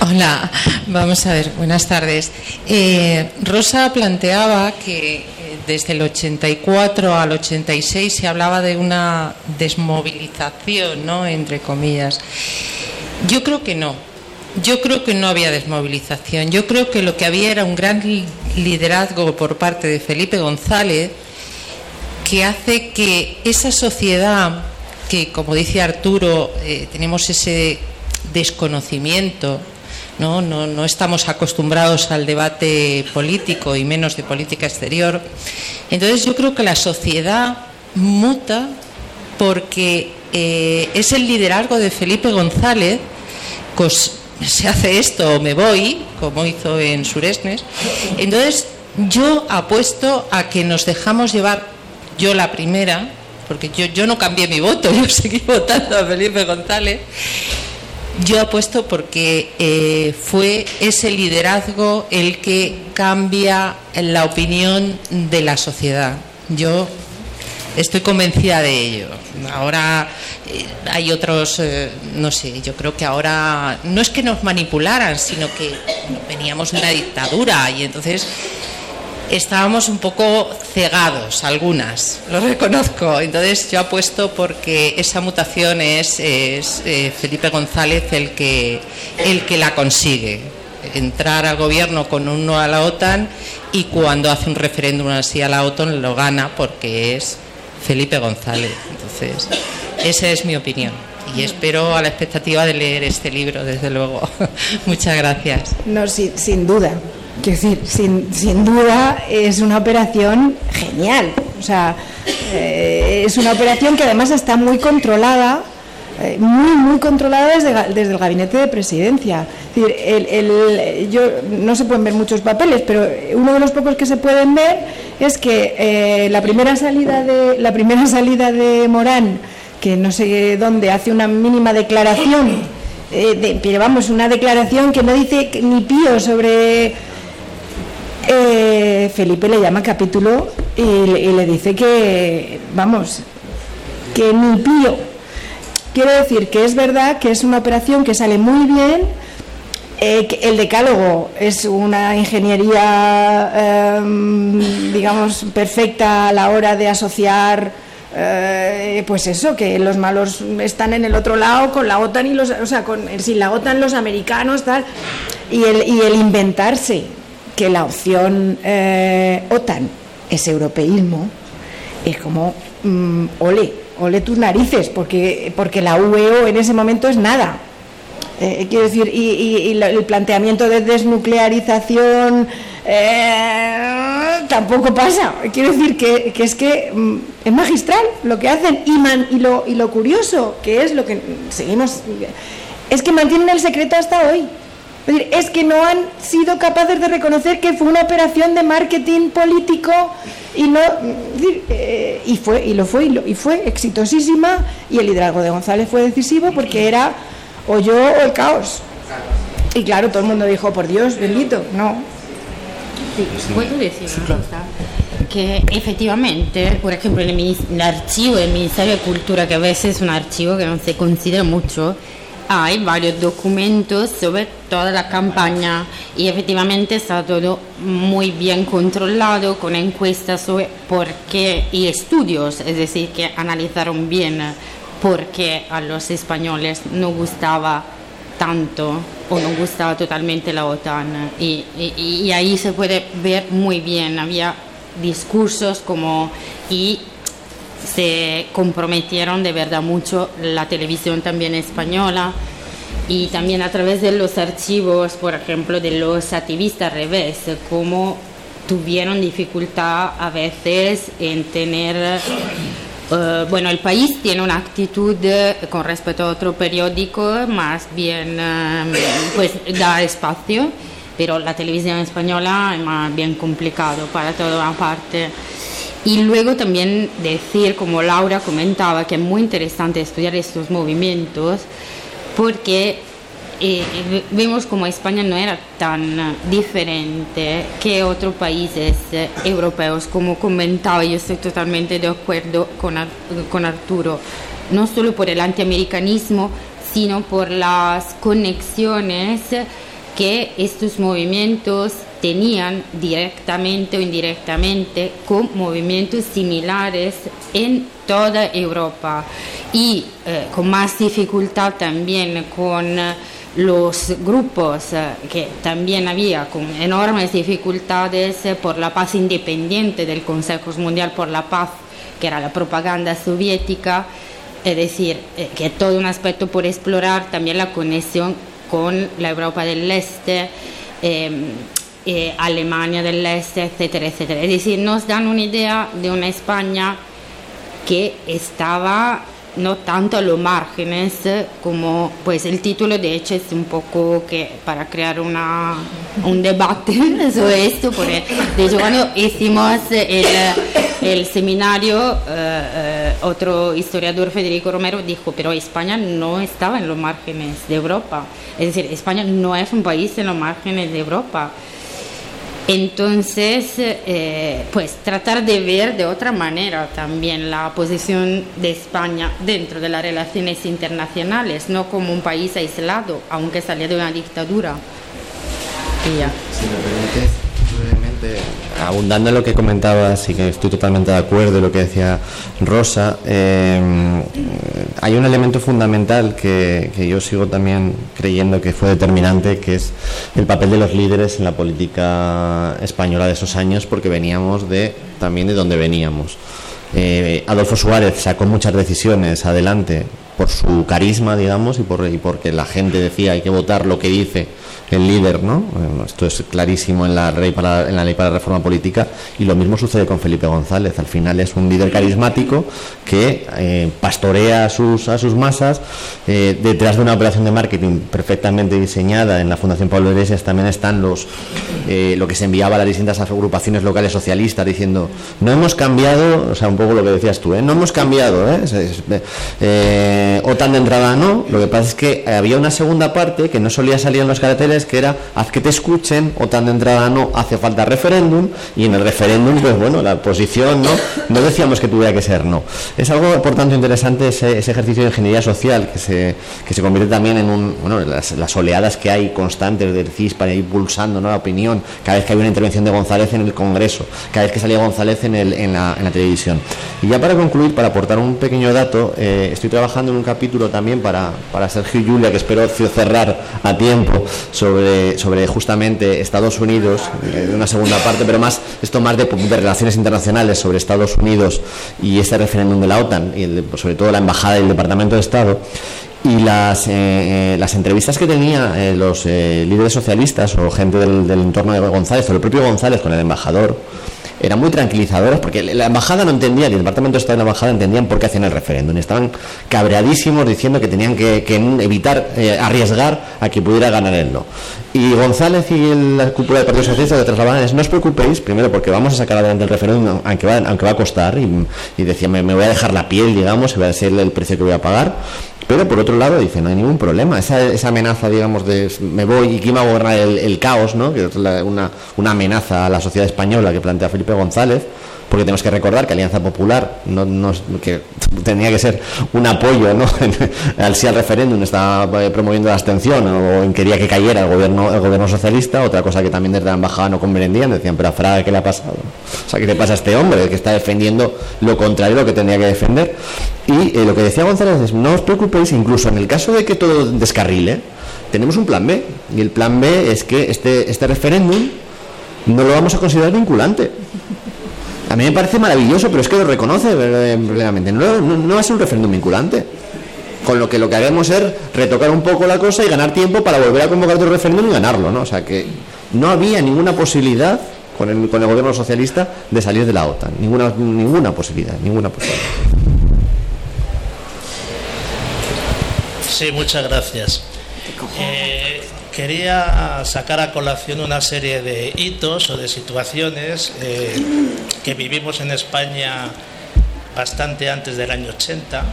Hola, vamos a ver, buenas tardes. Eh, Rosa planteaba que eh, desde el 84 al 86 se hablaba de una desmovilización, ¿no? Entre comillas. Yo creo que no. Yo creo que no había desmovilización. Yo creo que lo que había era un gran liderazgo por parte de Felipe González que hace que esa sociedad que, como dice Arturo, eh, tenemos ese desconocimiento ¿no? No, estamos acostumbrados al debate político y menos de política exterior. Entonces yo creo que la sociedad muta porque eh, es el liderazgo de Felipe González, pues se hace esto o me voy, como hizo en Suresnes. Entonces yo apuesto a que nos dejamos llevar, yo la primera, porque yo, yo no cambié mi voto, [LAUGHS] yo seguí votando a Felipe González, yo apuesto porque eh, fue ese liderazgo el que cambia la opinión de la sociedad. Yo estoy convencida de ello. Ahora eh, hay otros, eh, no sé, yo creo que ahora no es que nos manipularan, sino que veníamos de una dictadura y entonces estábamos un poco cegados, algunas, lo reconozco. Entonces yo apuesto porque esa mutación es, eh, Felipe González el que, el que la consigue. Entrar al gobierno con un no a la OTAN y cuando hace un referéndum así a la OTAN lo gana porque es Felipe González. Entonces, esa es mi opinión y espero a la expectativa de leer este libro, desde luego. [LAUGHS] Muchas gracias. No, sin duda. Quiero decir, sin, sin, duda es una operación genial. O sea, eh, es una operación que además está muy controlada, eh, muy, muy controlada desde, el gabinete de presidencia. Yo, no se pueden ver muchos papeles, pero uno de los pocos que se pueden ver es que eh, la, primera salida de, la primera [LAUGHS] salida de Morán, que no sé dónde, hace una mínima declaración. de, pero vamos, una declaración que no dice ni pío sobre eh, Felipe le llama capítulo y, le dice que, vamos, que ni pío. Quiero decir que es verdad que es una operación que sale muy bien. Eh, el decálogo es una ingeniería, em, digamos, perfecta a la hora de asociar, eh, pues eso, que los malos están en el otro lado con la OTAN y los, o sea, con, sin la OTAN los americanos, tal, y el, y el inventarse que la opción eh, OTAN es europeísmo, es como, mm, ole, ole tus narices, porque, porque la UEO en ese momento es nada. Eh, quiero decir, y, el planteamiento de desnuclearización eh, tampoco pasa. Quiero decir que, es que mm, es magistral lo que hacen y, y, lo, y lo curioso que es lo que seguimos, es que mantienen el secreto hasta hoy. Es que no han sido capaces de reconocer que fue una operación de marketing político y no eh, y fue y lo fue y, fue exitosísima y el liderazgo de González fue decisivo porque era o yo o el caos. Y claro, todo el mundo dijo, por Dios, bendito, no. Sí, puedo decir una cosa que efectivamente, por ejemplo, en el archivo del Ministerio de Cultura, que a veces es un archivo que no se considera mucho, hay varios documentos sobre toda la campaña y efectivamente está todo muy bien controlado con encuestas sobre por qué y estudios, es decir, que analizaron bien por qué a los españoles no gustaba tanto o no gustaba totalmente la OTAN. Y, y ahí se puede ver muy bien, había discursos como y se comprometieron de verdad mucho la televisión también española y también a través de los archivos, por ejemplo, de los activistas revés, cómo tuvieron dificultad a veces en tener Uh, bueno, el país tiene una actitud con respecto a otro periódico más bien, uh, pues da espacio, pero la televisión española es más bien complicado para toda parte. Y luego también decir, como Laura comentaba, que es muy interesante estudiar estos movimientos porque eh, vemos como España no era tan diferente que otros países eh, europeos, como comentaba, yo estoy totalmente de acuerdo con, con Arturo, no solo por el antiamericanismo, sino por las conexiones que estos movimientos tenían directamente o indirectamente con movimientos similares en toda Europa y eh, con más dificultad también con los grupos eh, que también había con enormes dificultades eh, por la paz independiente del Consejo Mundial por la Paz, que era la propaganda soviética, es decir, que todo un aspecto por explorar, también la conexión con la Europa del Este. Em, eh, Alemania del Este, etcétera, etcétera. Es decir, nos dan una idea de una España que estaba no tanto a los márgenes como pues el título de hecho es un poco que para crear una, un debate [LAUGHS] sobre esto porque de hecho cuando hicimos el, el seminario eh, eh, otro historiador Federico Romero dijo pero España no estaba en los márgenes de Europa es decir España no es un país en los márgenes de Europa entonces, eh, pues tratar de ver de otra manera también la posición de España dentro de las relaciones internacionales, no como un país aislado, aunque salía de una dictadura. Y ya. Si abundando en lo que comentabas y que estoy totalmente de acuerdo en lo que decía Rosa, eh, hay un elemento fundamental que, que, yo sigo también creyendo que fue determinante, que es el papel de los líderes en la política española de esos años, porque veníamos de también de donde veníamos. Eh, Adolfo Suárez sacó muchas decisiones adelante por su carisma, digamos, y, por, y porque la gente decía hay que votar lo que dice el líder, ¿no? esto es clarísimo en la, ley para, la ley para la reforma política y lo mismo sucede con Felipe González. Al final es un líder carismático que eh, pastorea a sus, a sus masas. Eh, detrás de una operación de marketing perfectamente diseñada en la Fundación Pablo Iglesias también están los eh, lo que se enviaba a las distintas agrupaciones locales socialistas diciendo no hemos cambiado, o sea, un poco lo que decías tú, no hemos cambiado, ¿eh? OTAN de entrada no. Lo que pasa es que había una segunda parte que no solía salir en los carteles que era haz que te escuchen, o tan de entrada no, hace falta referéndum, y en el referéndum, pues bueno, la posición no, decíamos que tuviera que ser no. Es algo, por tanto, interesante ese, ejercicio de ingeniería social que se, que se convierte también en un, bueno, las, oleadas que hay constantes del CIS para ir pulsando ¿no? la opinión, cada vez que hay una intervención de González en el Congreso, cada vez que salía González en, el, en, la, televisión. Y ya para concluir, para aportar un pequeño dato, eh, estoy trabajando en un capítulo también para, para Sergio Que espero cerrar a tiempo, sobre sobre, justamente Estados Unidos, eh, una segunda parte, pero más esto más de, relaciones internacionales sobre Estados Unidos y este referéndum de la OTAN, y sobre todo la Embajada y el Departamento de Estado. Y las, eh, eh, las entrevistas que tenía los líderes socialistas o gente del entorno de González, o el propio González con el embajador, eran muy tranquilizadoras porque la embajada no entendía, el departamento de Estado de la embajada entendían por qué hacían el referéndum. Estaban cabreadísimos diciendo que tenían que, evitar eh, arriesgar a que pudiera ganar el no. Y González y la cúpula del Partido Socialista de trasladaban no os preocupéis, primero porque vamos a sacar adelante el referéndum, aunque va, aunque va a costar, y, decía, me, voy a dejar la piel, digamos, y va a ser el precio que voy a pagar pero por otro lado dice, no hay ningún problema. Esa, esa amenaza, digamos, de me voy y quién va a gobernar el, caos, ¿no? que es una, una amenaza a la sociedad española que plantea Felipe González, porque tenemos que recordar que Alianza Popular no, que [LAUGHS] tenía que ser un apoyo ¿no? [LAUGHS] al sí al referéndum, estaba eh, promoviendo la abstención o quería que cayera el gobierno el gobierno socialista, otra cosa que también desde la embajada no comprendían, decían, pero a Fraga, ¿qué le ha pasado? O sea, ¿qué le pasa a este hombre que está defendiendo lo contrario de lo que tenía que defender? Y eh, lo que decía González es, no os preocupéis, incluso en el caso de que todo descarrile, tenemos un plan B, y el plan B es que este, este referéndum no lo vamos a considerar vinculante a mí me parece maravilloso, pero es que lo reconoce plenamente. No, no, va a ser un referéndum vinculante. Con lo que lo que haremos es retocar un poco la cosa y ganar tiempo para volver a convocar otro referéndum y ganarlo, ¿no? O sea que no había ninguna posibilidad con el, con el gobierno socialista de salir de la OTAN. Ninguna, ninguna posibilidad, ninguna posibilidad. Sí, muchas gracias. Eh, quería sacar a colación una serie de hitos o de situaciones eh, que vivimos en España bastante antes del año 80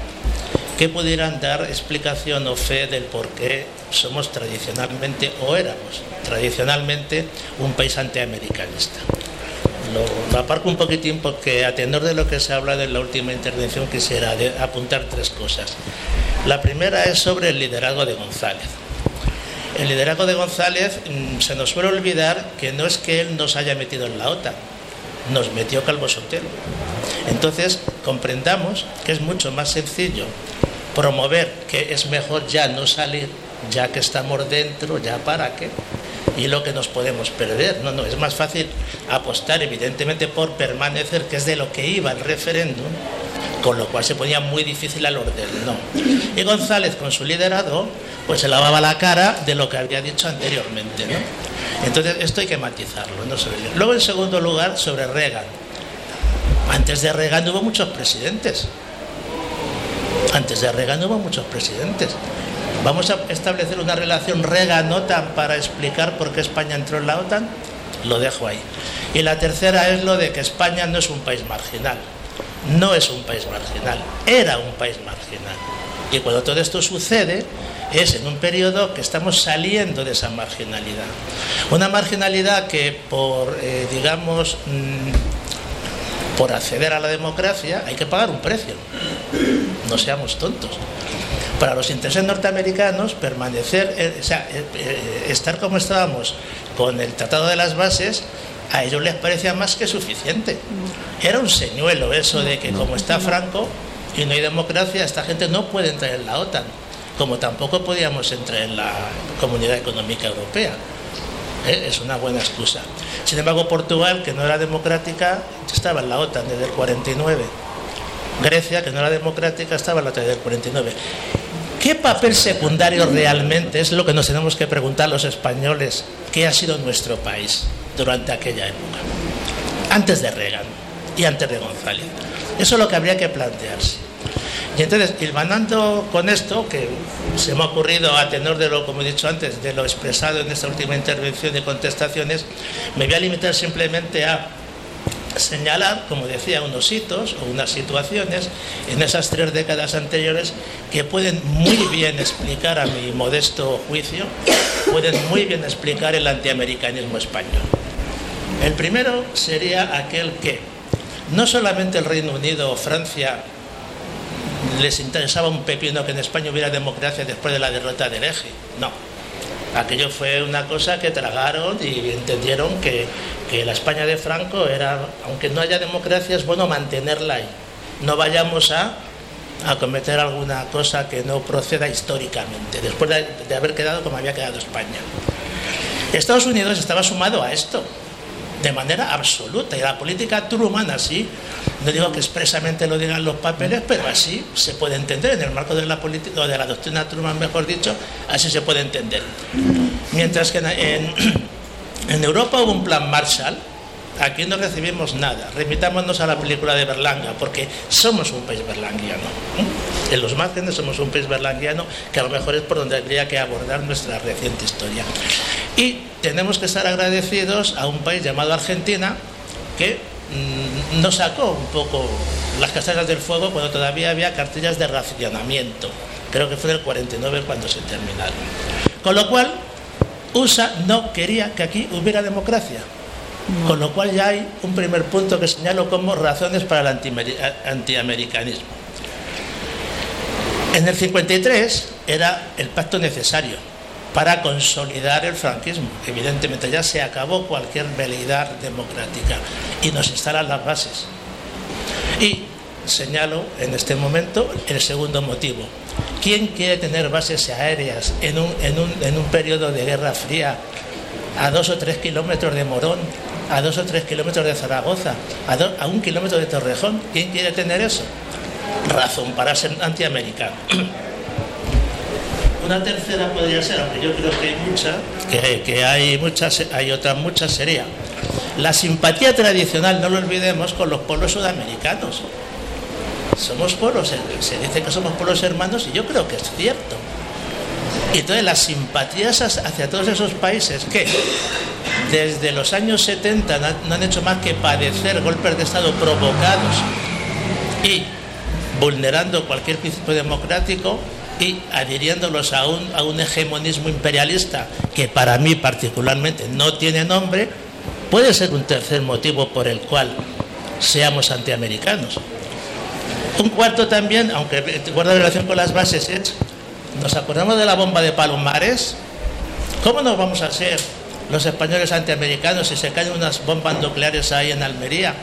que pudieran dar explicación o fe del por qué somos tradicionalmente o éramos tradicionalmente un país antiamericanista. Lo, lo, aparco un poquitín porque a tenor de lo que se ha hablado en la última intervención quisiera apuntar tres cosas. La primera es sobre el liderazgo de González. El liderazgo de González mm, se nos suele olvidar que no es que él nos haya metido en la OTAN, nos metió Calvo Sotelo. Entonces, comprendamos que es mucho más sencillo promover que es mejor ya no salir, ya que estamos dentro, ya para qué, y lo que nos podemos perder. No, no, es más fácil apostar, evidentemente, por permanecer, que es de lo que iba el referéndum, con lo cual se ponía muy difícil al orden. No. Y González, con su liderado, pues se lavaba la cara de lo que había dicho anteriormente. ¿no? Entonces, esto hay que matizarlo. Luego, en segundo lugar, sobre Reagan. Antes de Reagan hubo muchos presidentes. Antes de Reagan hubo muchos presidentes. ¿Vamos a establecer una relación Reagan-OTAN para explicar por qué España entró en la OTAN? Lo dejo ahí. Y la tercera es lo de que España no es un país marginal. No es un país marginal, era un país marginal. Y cuando todo esto sucede, es en un periodo que estamos saliendo de esa marginalidad. Una marginalidad que por, eh, digamos, mm, por acceder a la democracia hay que pagar un precio. No seamos tontos. Para los intereses norteamericanos, permanecer, eh, o sea, eh, estar como estábamos con el Tratado de las Bases, a ellos les parecía más que suficiente. Era un señuelo eso de que como está Franco y no hay democracia, esta gente no puede entrar en la OTAN como tampoco podíamos entrar en la Comunidad Económica Europea. ¿eh? Es una buena excusa. Sin embargo, Portugal, que no era democrática, estaba en la OTAN desde el 49. Grecia, que no era democrática, estaba en la OTAN desde el 49. ¿Qué papel secundario realmente es lo que nos tenemos que preguntar los españoles? ¿Qué ha sido nuestro país durante aquella época? Antes de Reagan y antes de González. Eso es lo que habría que plantearse. Y entonces, hilvanando con esto, que se me ha ocurrido a tenor de lo, como he dicho antes, de lo expresado en esta última intervención y contestaciones, me voy a limitar simplemente a señalar, como decía, unos hitos o unas situaciones en esas tres décadas anteriores que pueden muy bien explicar, a mi modesto juicio, pueden muy bien explicar el antiamericanismo español. El primero sería aquel que no solamente el Reino Unido o Francia les interesaba un pepino que en España hubiera democracia después de la derrota del eje. No. Aquello fue una cosa que tragaron y entendieron que, la España de Franco era, aunque no haya democracia, es bueno mantenerla ahí. No vayamos a, cometer alguna cosa que no proceda históricamente, después de, de haber quedado como había quedado España. Estados Unidos estaba sumado a esto de manera absoluta. Y la política Truman así, no digo que expresamente lo digan los papeles, pero así se puede entender, en el marco de la política, de la doctrina Truman, mejor dicho, así se puede entender. Mientras que en, en Europa hubo un plan Marshall, aquí no recibimos nada. Remitámonos a la película de Berlanga, porque somos un país berlanguiano. ¿eh? En los márgenes somos un país berlanguiano, que a lo mejor es por donde habría que abordar nuestra reciente historia. Y tenemos que estar agradecidos a un país llamado Argentina, que mm, nos sacó un poco las castañas del fuego cuando todavía había cartillas de racionamiento. Creo que fue en el 49 cuando se terminaron. Con lo cual, USA no quería que aquí hubiera democracia. Con lo cual ya hay un primer punto que señalo como razones para el antiamericanismo. En el 53 era el pacto necesario para consolidar el franquismo. Evidentemente ya se acabó cualquier veleidad democrática y nos instalan las bases. Y señalo en este momento el segundo motivo. ¿Quién quiere tener bases aéreas en un, en un, en un periodo de guerra fría a dos o tres kilómetros de Morón a dos o tres kilómetros de Zaragoza, a, un kilómetro de Torrejón. ¿Quién quiere tener eso? Razón para ser antiamericano. [CLEARS THROAT] Una tercera podría ser, aunque yo creo que hay muchas, que, hay muchas, hay otras muchas, sería la simpatía tradicional, no lo olvidemos, con los pueblos sudamericanos. Somos pueblos, se dice que somos pueblos hermanos y yo creo que es cierto. Y entonces las simpatías hacia todos esos países que desde los años 70 no han hecho más que padecer golpes de Estado provocados y vulnerando cualquier principio democrático y adhiriéndolos a un, a un hegemonismo imperialista que para mí particularmente no tiene nombre, puede ser un tercer motivo por el cual seamos antiamericanos. Un cuarto también, aunque guarda relación con las bases, es, nos acordamos de la bomba de Palomares, ¿Cómo no vamos a ser los españoles antiamericanos si se caen unas bombas nucleares ahí en Almería?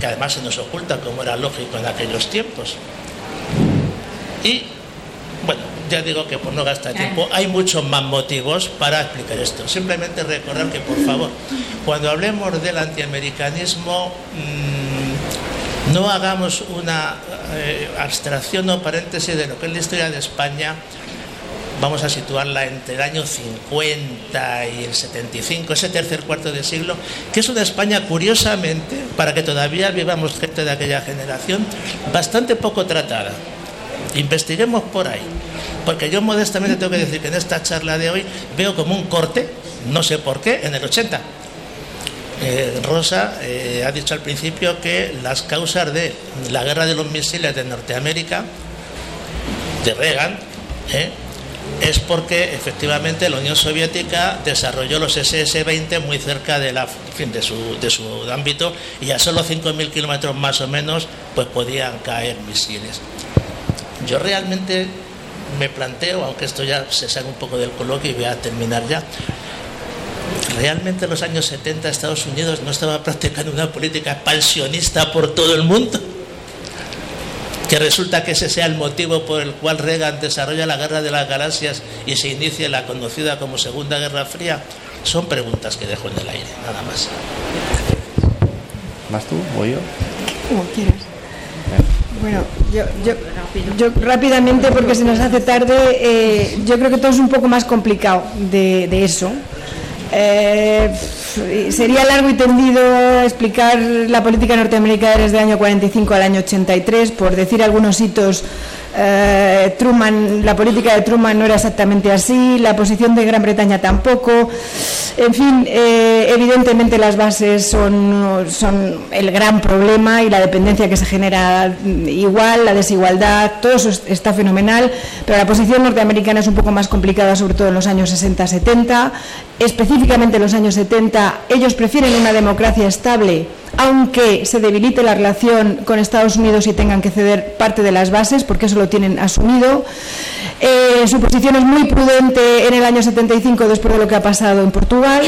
Que además se nos oculta, como era lógico en aquellos tiempos. Y bueno, ya digo que por no gastar tiempo, hay muchos más motivos para explicar esto. Simplemente recordar que, por favor, cuando hablemos del antiamericanismo, mmm, no hagamos una eh, abstracción o paréntesis de lo que es la historia de España. Vamos a situarla entre el año 50 y el 75, ese tercer cuarto de siglo, que es una España, curiosamente, para que todavía vivamos gente de aquella generación, bastante poco tratada. Investiguemos por ahí. Porque yo modestamente tengo que decir que en esta charla de hoy veo como un corte, no sé por qué, en el 80. Eh, Rosa eh, ha dicho al principio que las causas de la guerra de los misiles de Norteamérica, de Reagan, eh, es porque efectivamente la Unión Soviética desarrolló los SS-20 muy cerca de, de, su, de su ámbito y a solo 5.000 kilómetros más o menos pues podían caer misiles. Yo realmente me planteo, aunque esto ya se sale un poco del coloquio y voy a terminar ya, realmente en los años 70 Estados Unidos no estaba practicando una política expansionista por todo el mundo. Que resulta que ese sea el motivo por el cual Reagan desarrolla la guerra de las galaxias y se inicia la conocida como Segunda Guerra Fría. Son preguntas que dejo en el aire, nada más. ¿Vas tú o yo? Como quieras. Bueno, yo, yo, yo, rápidamente, porque se nos hace tarde, eh, yo creo que todo es un poco más complicado de, de eso. Eh, sería largo y tendido explicar la política norteamericana desde el año 45 al año 83, por decir algunos hitos eh, Truman, la política de Truman no era exactamente así, la posición de Gran Bretaña tampoco. En fin, eh, evidentemente las bases son, son el gran problema y la dependencia que se genera igual, la desigualdad, todo eso está fenomenal, pero la posición norteamericana es un poco más complicada, sobre todo en los años 60-70. Específicamente en los años 70, ellos prefieren una democracia estable aunque se debilite la relación con Estados Unidos y tengan que ceder parte de las bases, porque eso lo tienen asumido. Eh, su posición es muy prudente en el año 75 después de lo que ha pasado en Portugal,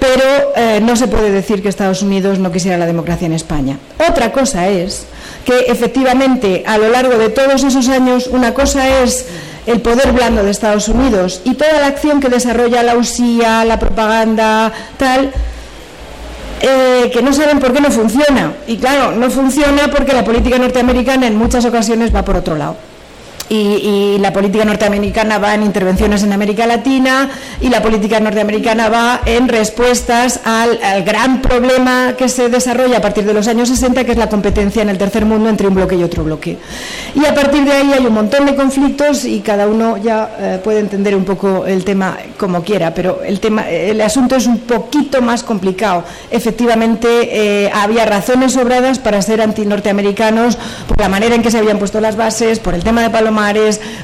pero eh, no se puede decir que Estados Unidos no quisiera la democracia en España. Otra cosa es que efectivamente a lo largo de todos esos años una cosa es el poder blando de Estados Unidos y toda la acción que desarrolla la USIA, la propaganda, tal, eh, que no saben por qué no funciona. Y claro, no funciona porque la política norteamericana en muchas ocasiones va por otro lado y, la política norteamericana va en intervenciones en América Latina y la política norteamericana va en respuestas al, gran problema que se desarrolla a partir de los años 60, que es la competencia en el tercer mundo entre un bloque y otro bloque. Y a partir de ahí hay un montón de conflictos y cada uno ya eh, puede entender un poco el tema como quiera, pero el, tema, el asunto es un poquito más complicado. Efectivamente, eh, había razones sobradas para ser antinorteamericanos por la manera en que se habían puesto las bases, por el tema de Paloma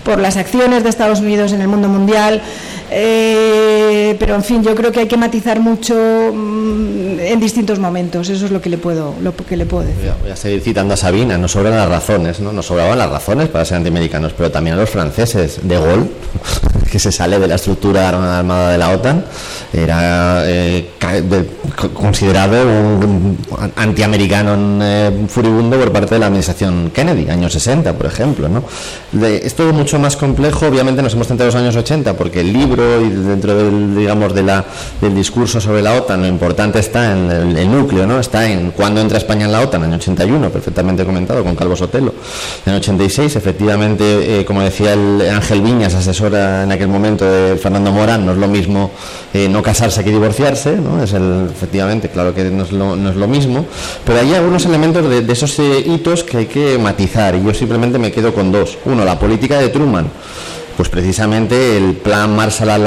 por las acciones de Estados Unidos en el mundo mundial. Eh, pero en fin, yo creo que hay que matizar mucho mm, en distintos momentos. Eso es lo que le puedo, lo que le puedo decir. Voy a, seguir citando a Sabina. Nos sobran las razones, ¿no? Nos sobraban las razones para ser antiamericanos, pero también a los franceses. De Gaulle, [LAUGHS] que se sale de la estructura armada de la OTAN, era eh, considerado un antiamericano eh, furibundo por parte de la administración Kennedy, años 60, por ejemplo. ¿no? esto es mucho más complejo, obviamente nos hemos centrado en los años 80, porque el libro y dentro del, digamos, del discurso sobre la OTAN, lo importante está en el, núcleo, ¿no? está en cuándo entra España en la OTAN, en el 81, perfectamente comentado con Calvo Sotelo. En el 86, efectivamente, eh, como decía el Ángel Viñas, asesora en aquel momento de Fernando Morán, no es lo mismo eh, no casarse que divorciarse, ¿no? es el, efectivamente, claro que no es lo, no es lo mismo, pero hay algunos elementos de, esos eh, hitos que hay que matizar y yo simplemente me quedo con dos. Uno, la política de Truman pues precisamente el plan Marshall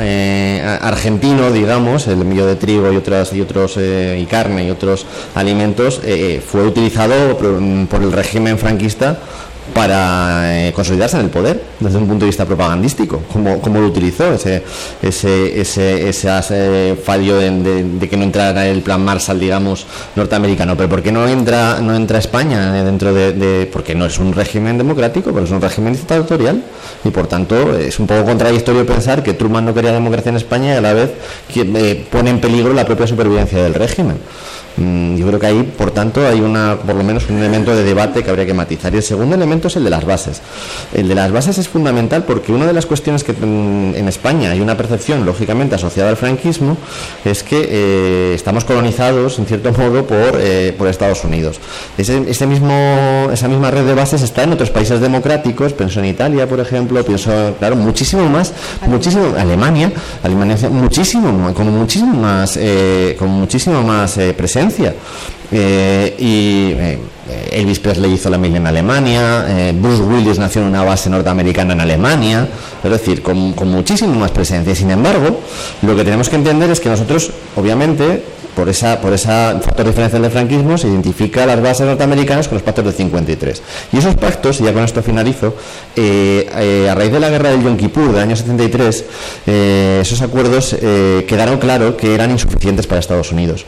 eh, argentino, digamos, el millo de trigo y otras y otros y carne y otros alimentos fue utilizado por, el régimen franquista para eh, consolidarse en el poder desde un punto de vista propagandístico, como, como lo utilizó ese, ese, ese, ese fallo de, que no entrara el plan Marshall, digamos, norteamericano. Pero ¿por qué no entra, no entra España dentro de, porque no es un régimen democrático, pero es un régimen dictatorial y por tanto es un poco contradictorio pensar que Truman no quería democracia en España y a la vez eh, pone en peligro la propia supervivencia del régimen. Mm, yo creo que ahí, por tanto, hay una, por lo menos un elemento de debate que habría que matizar. Y el segundo elemento es el de las bases. El de las bases es fundamental porque una de las cuestiones que mm, en España hay una percepción, lógicamente, asociada al franquismo, es que eh, estamos colonizados, en cierto modo, por, eh, por Estados Unidos. Ese, mismo, esa misma red de bases está en otros países democráticos, pienso en Italia, por ejemplo, pienso, claro, muchísimo más, muchísimo, Alemania, Alemania muchísimo, con muchísimo más, eh, con muchísimo más presencia eh, y eh, Elvis Presley hizo la mil en Alemania, eh, Bruce Willis nació en una base norteamericana en Alemania, es decir, con, con muchísimo más presencia. Sin embargo, lo que tenemos que entender es que nosotros, obviamente, por esa por esa factor diferencial del franquismo se identifica las bases norteamericanas con los pactos del 53 y esos pactos y ya con esto finalizo a raíz de la guerra del Yom Kippur del año 73 esos acuerdos quedaron claro que eran insuficientes para Estados Unidos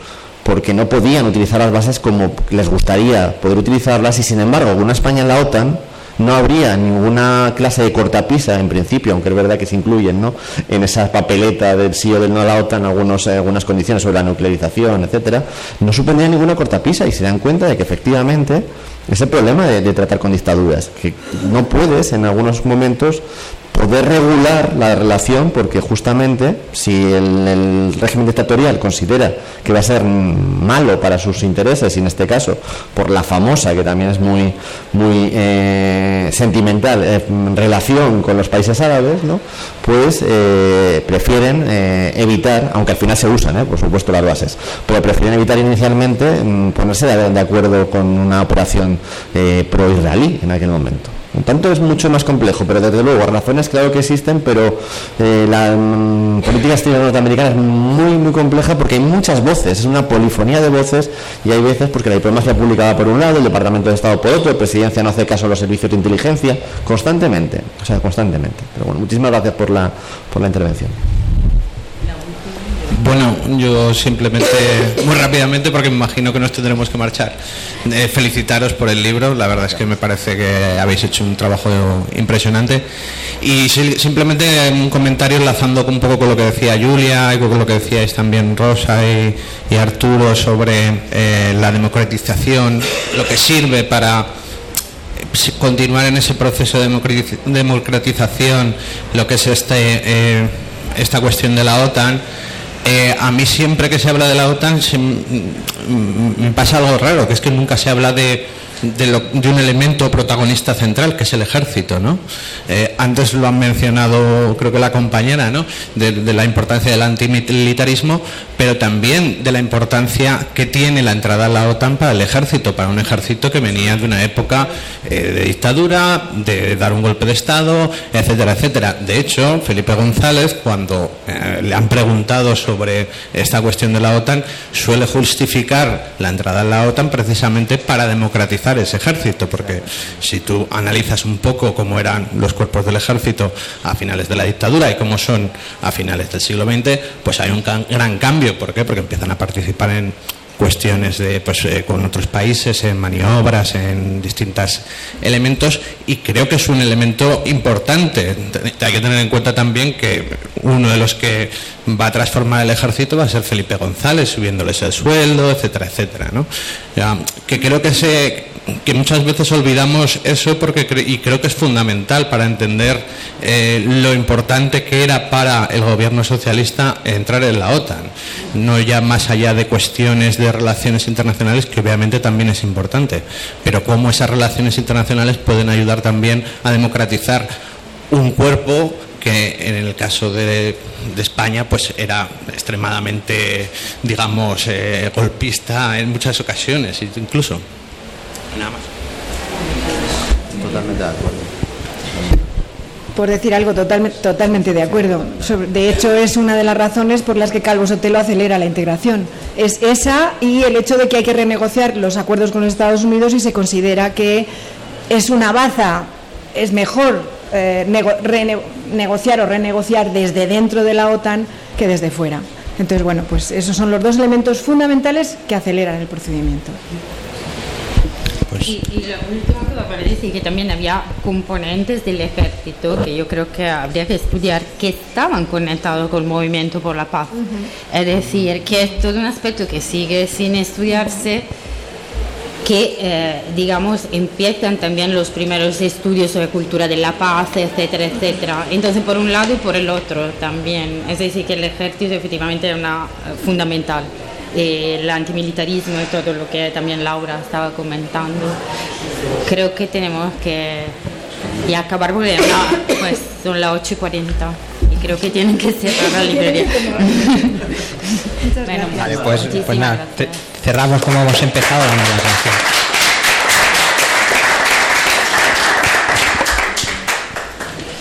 porque no podían utilizar las bases como les gustaría poder utilizarlas y sin embargo una España en la OTAN no habría ninguna clase de cortapisa en principio, aunque es verdad que se incluyen ¿no? en esa papeleta del sí o del no a la OTAN algunos, eh, algunas condiciones sobre la nuclearización, etcétera, no supondría ninguna cortapisa y se dan cuenta de que efectivamente ese problema de, tratar con dictaduras, que no puedes en algunos momentos poder regular la relación porque justamente si el, régimen dictatorial considera que va a ser malo para sus intereses y en este caso por la famosa que también es muy muy eh, sentimental eh, relación con los países árabes ¿no? pues eh, prefieren evitar aunque al final se usan por supuesto las bases pero prefieren evitar inicialmente mm, ponerse de acuerdo con una operación pro israelí en aquel momento tanto es mucho más complejo, pero desde luego razones claro que existen, pero eh, la mm, política exterior norteamericana es muy muy compleja porque hay muchas voces, es una polifonía de voces y hay veces porque la diplomacia pública va por un lado, el Departamento de Estado por otro, la presidencia no hace caso a los servicios de inteligencia, constantemente, o sea, constantemente. Pero bueno, muchísimas gracias por la, por la intervención. Bueno, yo simplemente, muy rápidamente, porque me imagino que nos tendremos que marchar, eh, felicitaros por el libro, la verdad es que me parece que habéis hecho un trabajo impresionante. Y simplemente un comentario enlazando un poco con lo que decía Julia y con lo que decíais también Rosa y, Arturo sobre eh, la democratización, lo que sirve para eh, continuar en ese proceso de democratización, lo que es este, esta cuestión de la OTAN. Eh, a mí siempre que se habla de la OTAN me pasa algo raro, que es que nunca se habla de de, un elemento protagonista central, que es el ejército. ¿no? Eh, antes lo han mencionado, creo que la compañera, ¿no? de, la importancia del antimilitarismo, pero también de la importancia que tiene la entrada a la OTAN para el ejército, para un ejército que venía de una época eh, de dictadura, de dar un golpe de Estado, etcétera, etcétera. De hecho, Felipe González, cuando eh, le han preguntado sobre esta cuestión de la OTAN, suele justificar la entrada a la OTAN precisamente para democratizar ese ejército, porque si tú analizas un poco cómo eran los cuerpos del ejército a finales de la dictadura y cómo son a finales del siglo XX, pues hay un gran cambio. ¿Por qué? Porque empiezan a participar en cuestiones de, pues, eh, con otros países, en maniobras, en distintos elementos, y creo que es un elemento importante. Hay que tener en cuenta también que uno de los que va a transformar el ejército va a ser Felipe González, subiéndoles el sueldo, etcétera, etcétera. ¿no? que creo que se que muchas veces olvidamos eso porque y creo que es fundamental para entender eh, lo importante que era para el gobierno socialista entrar en la OTAN, no ya más allá de cuestiones de relaciones internacionales que obviamente también es importante, pero cómo esas relaciones internacionales pueden ayudar también a democratizar un cuerpo que en el caso de, España pues era extremadamente digamos eh, golpista en muchas ocasiones incluso Nada más. Totalmente de acuerdo. Por decir algo totalmente, totalmente de acuerdo. De hecho, es una de las razones por las que Calvo Sotelo acelera la integración. Es esa y el hecho de que hay que renegociar los acuerdos con los Estados Unidos y se considera que es una baza, es mejor eh, negociar o renegociar desde dentro de la OTAN que desde fuera. Entonces, bueno, pues esos son los dos elementos fundamentales que aceleran el procedimiento. Pues y, la última cosa para decir que también había componentes del ejército que yo creo que habría que estudiar que estaban conectados con el movimiento por la paz. Es decir, que es todo un aspecto que sigue sin estudiarse que, eh, digamos, empiezan también los primeros estudios sobre cultura de la paz, etcétera, etcétera. Entonces, por un lado y por el otro también. Es decir, que el ejército efectivamente es una, eh, fundamental el antimilitarismo y todo lo que también Laura estaba comentando. Creo que tenemos que y acabar porque pues son las 8 y 40 y creo que tienen que cerrar la librería. vale, pues, pues nada, cerramos como hemos empezado.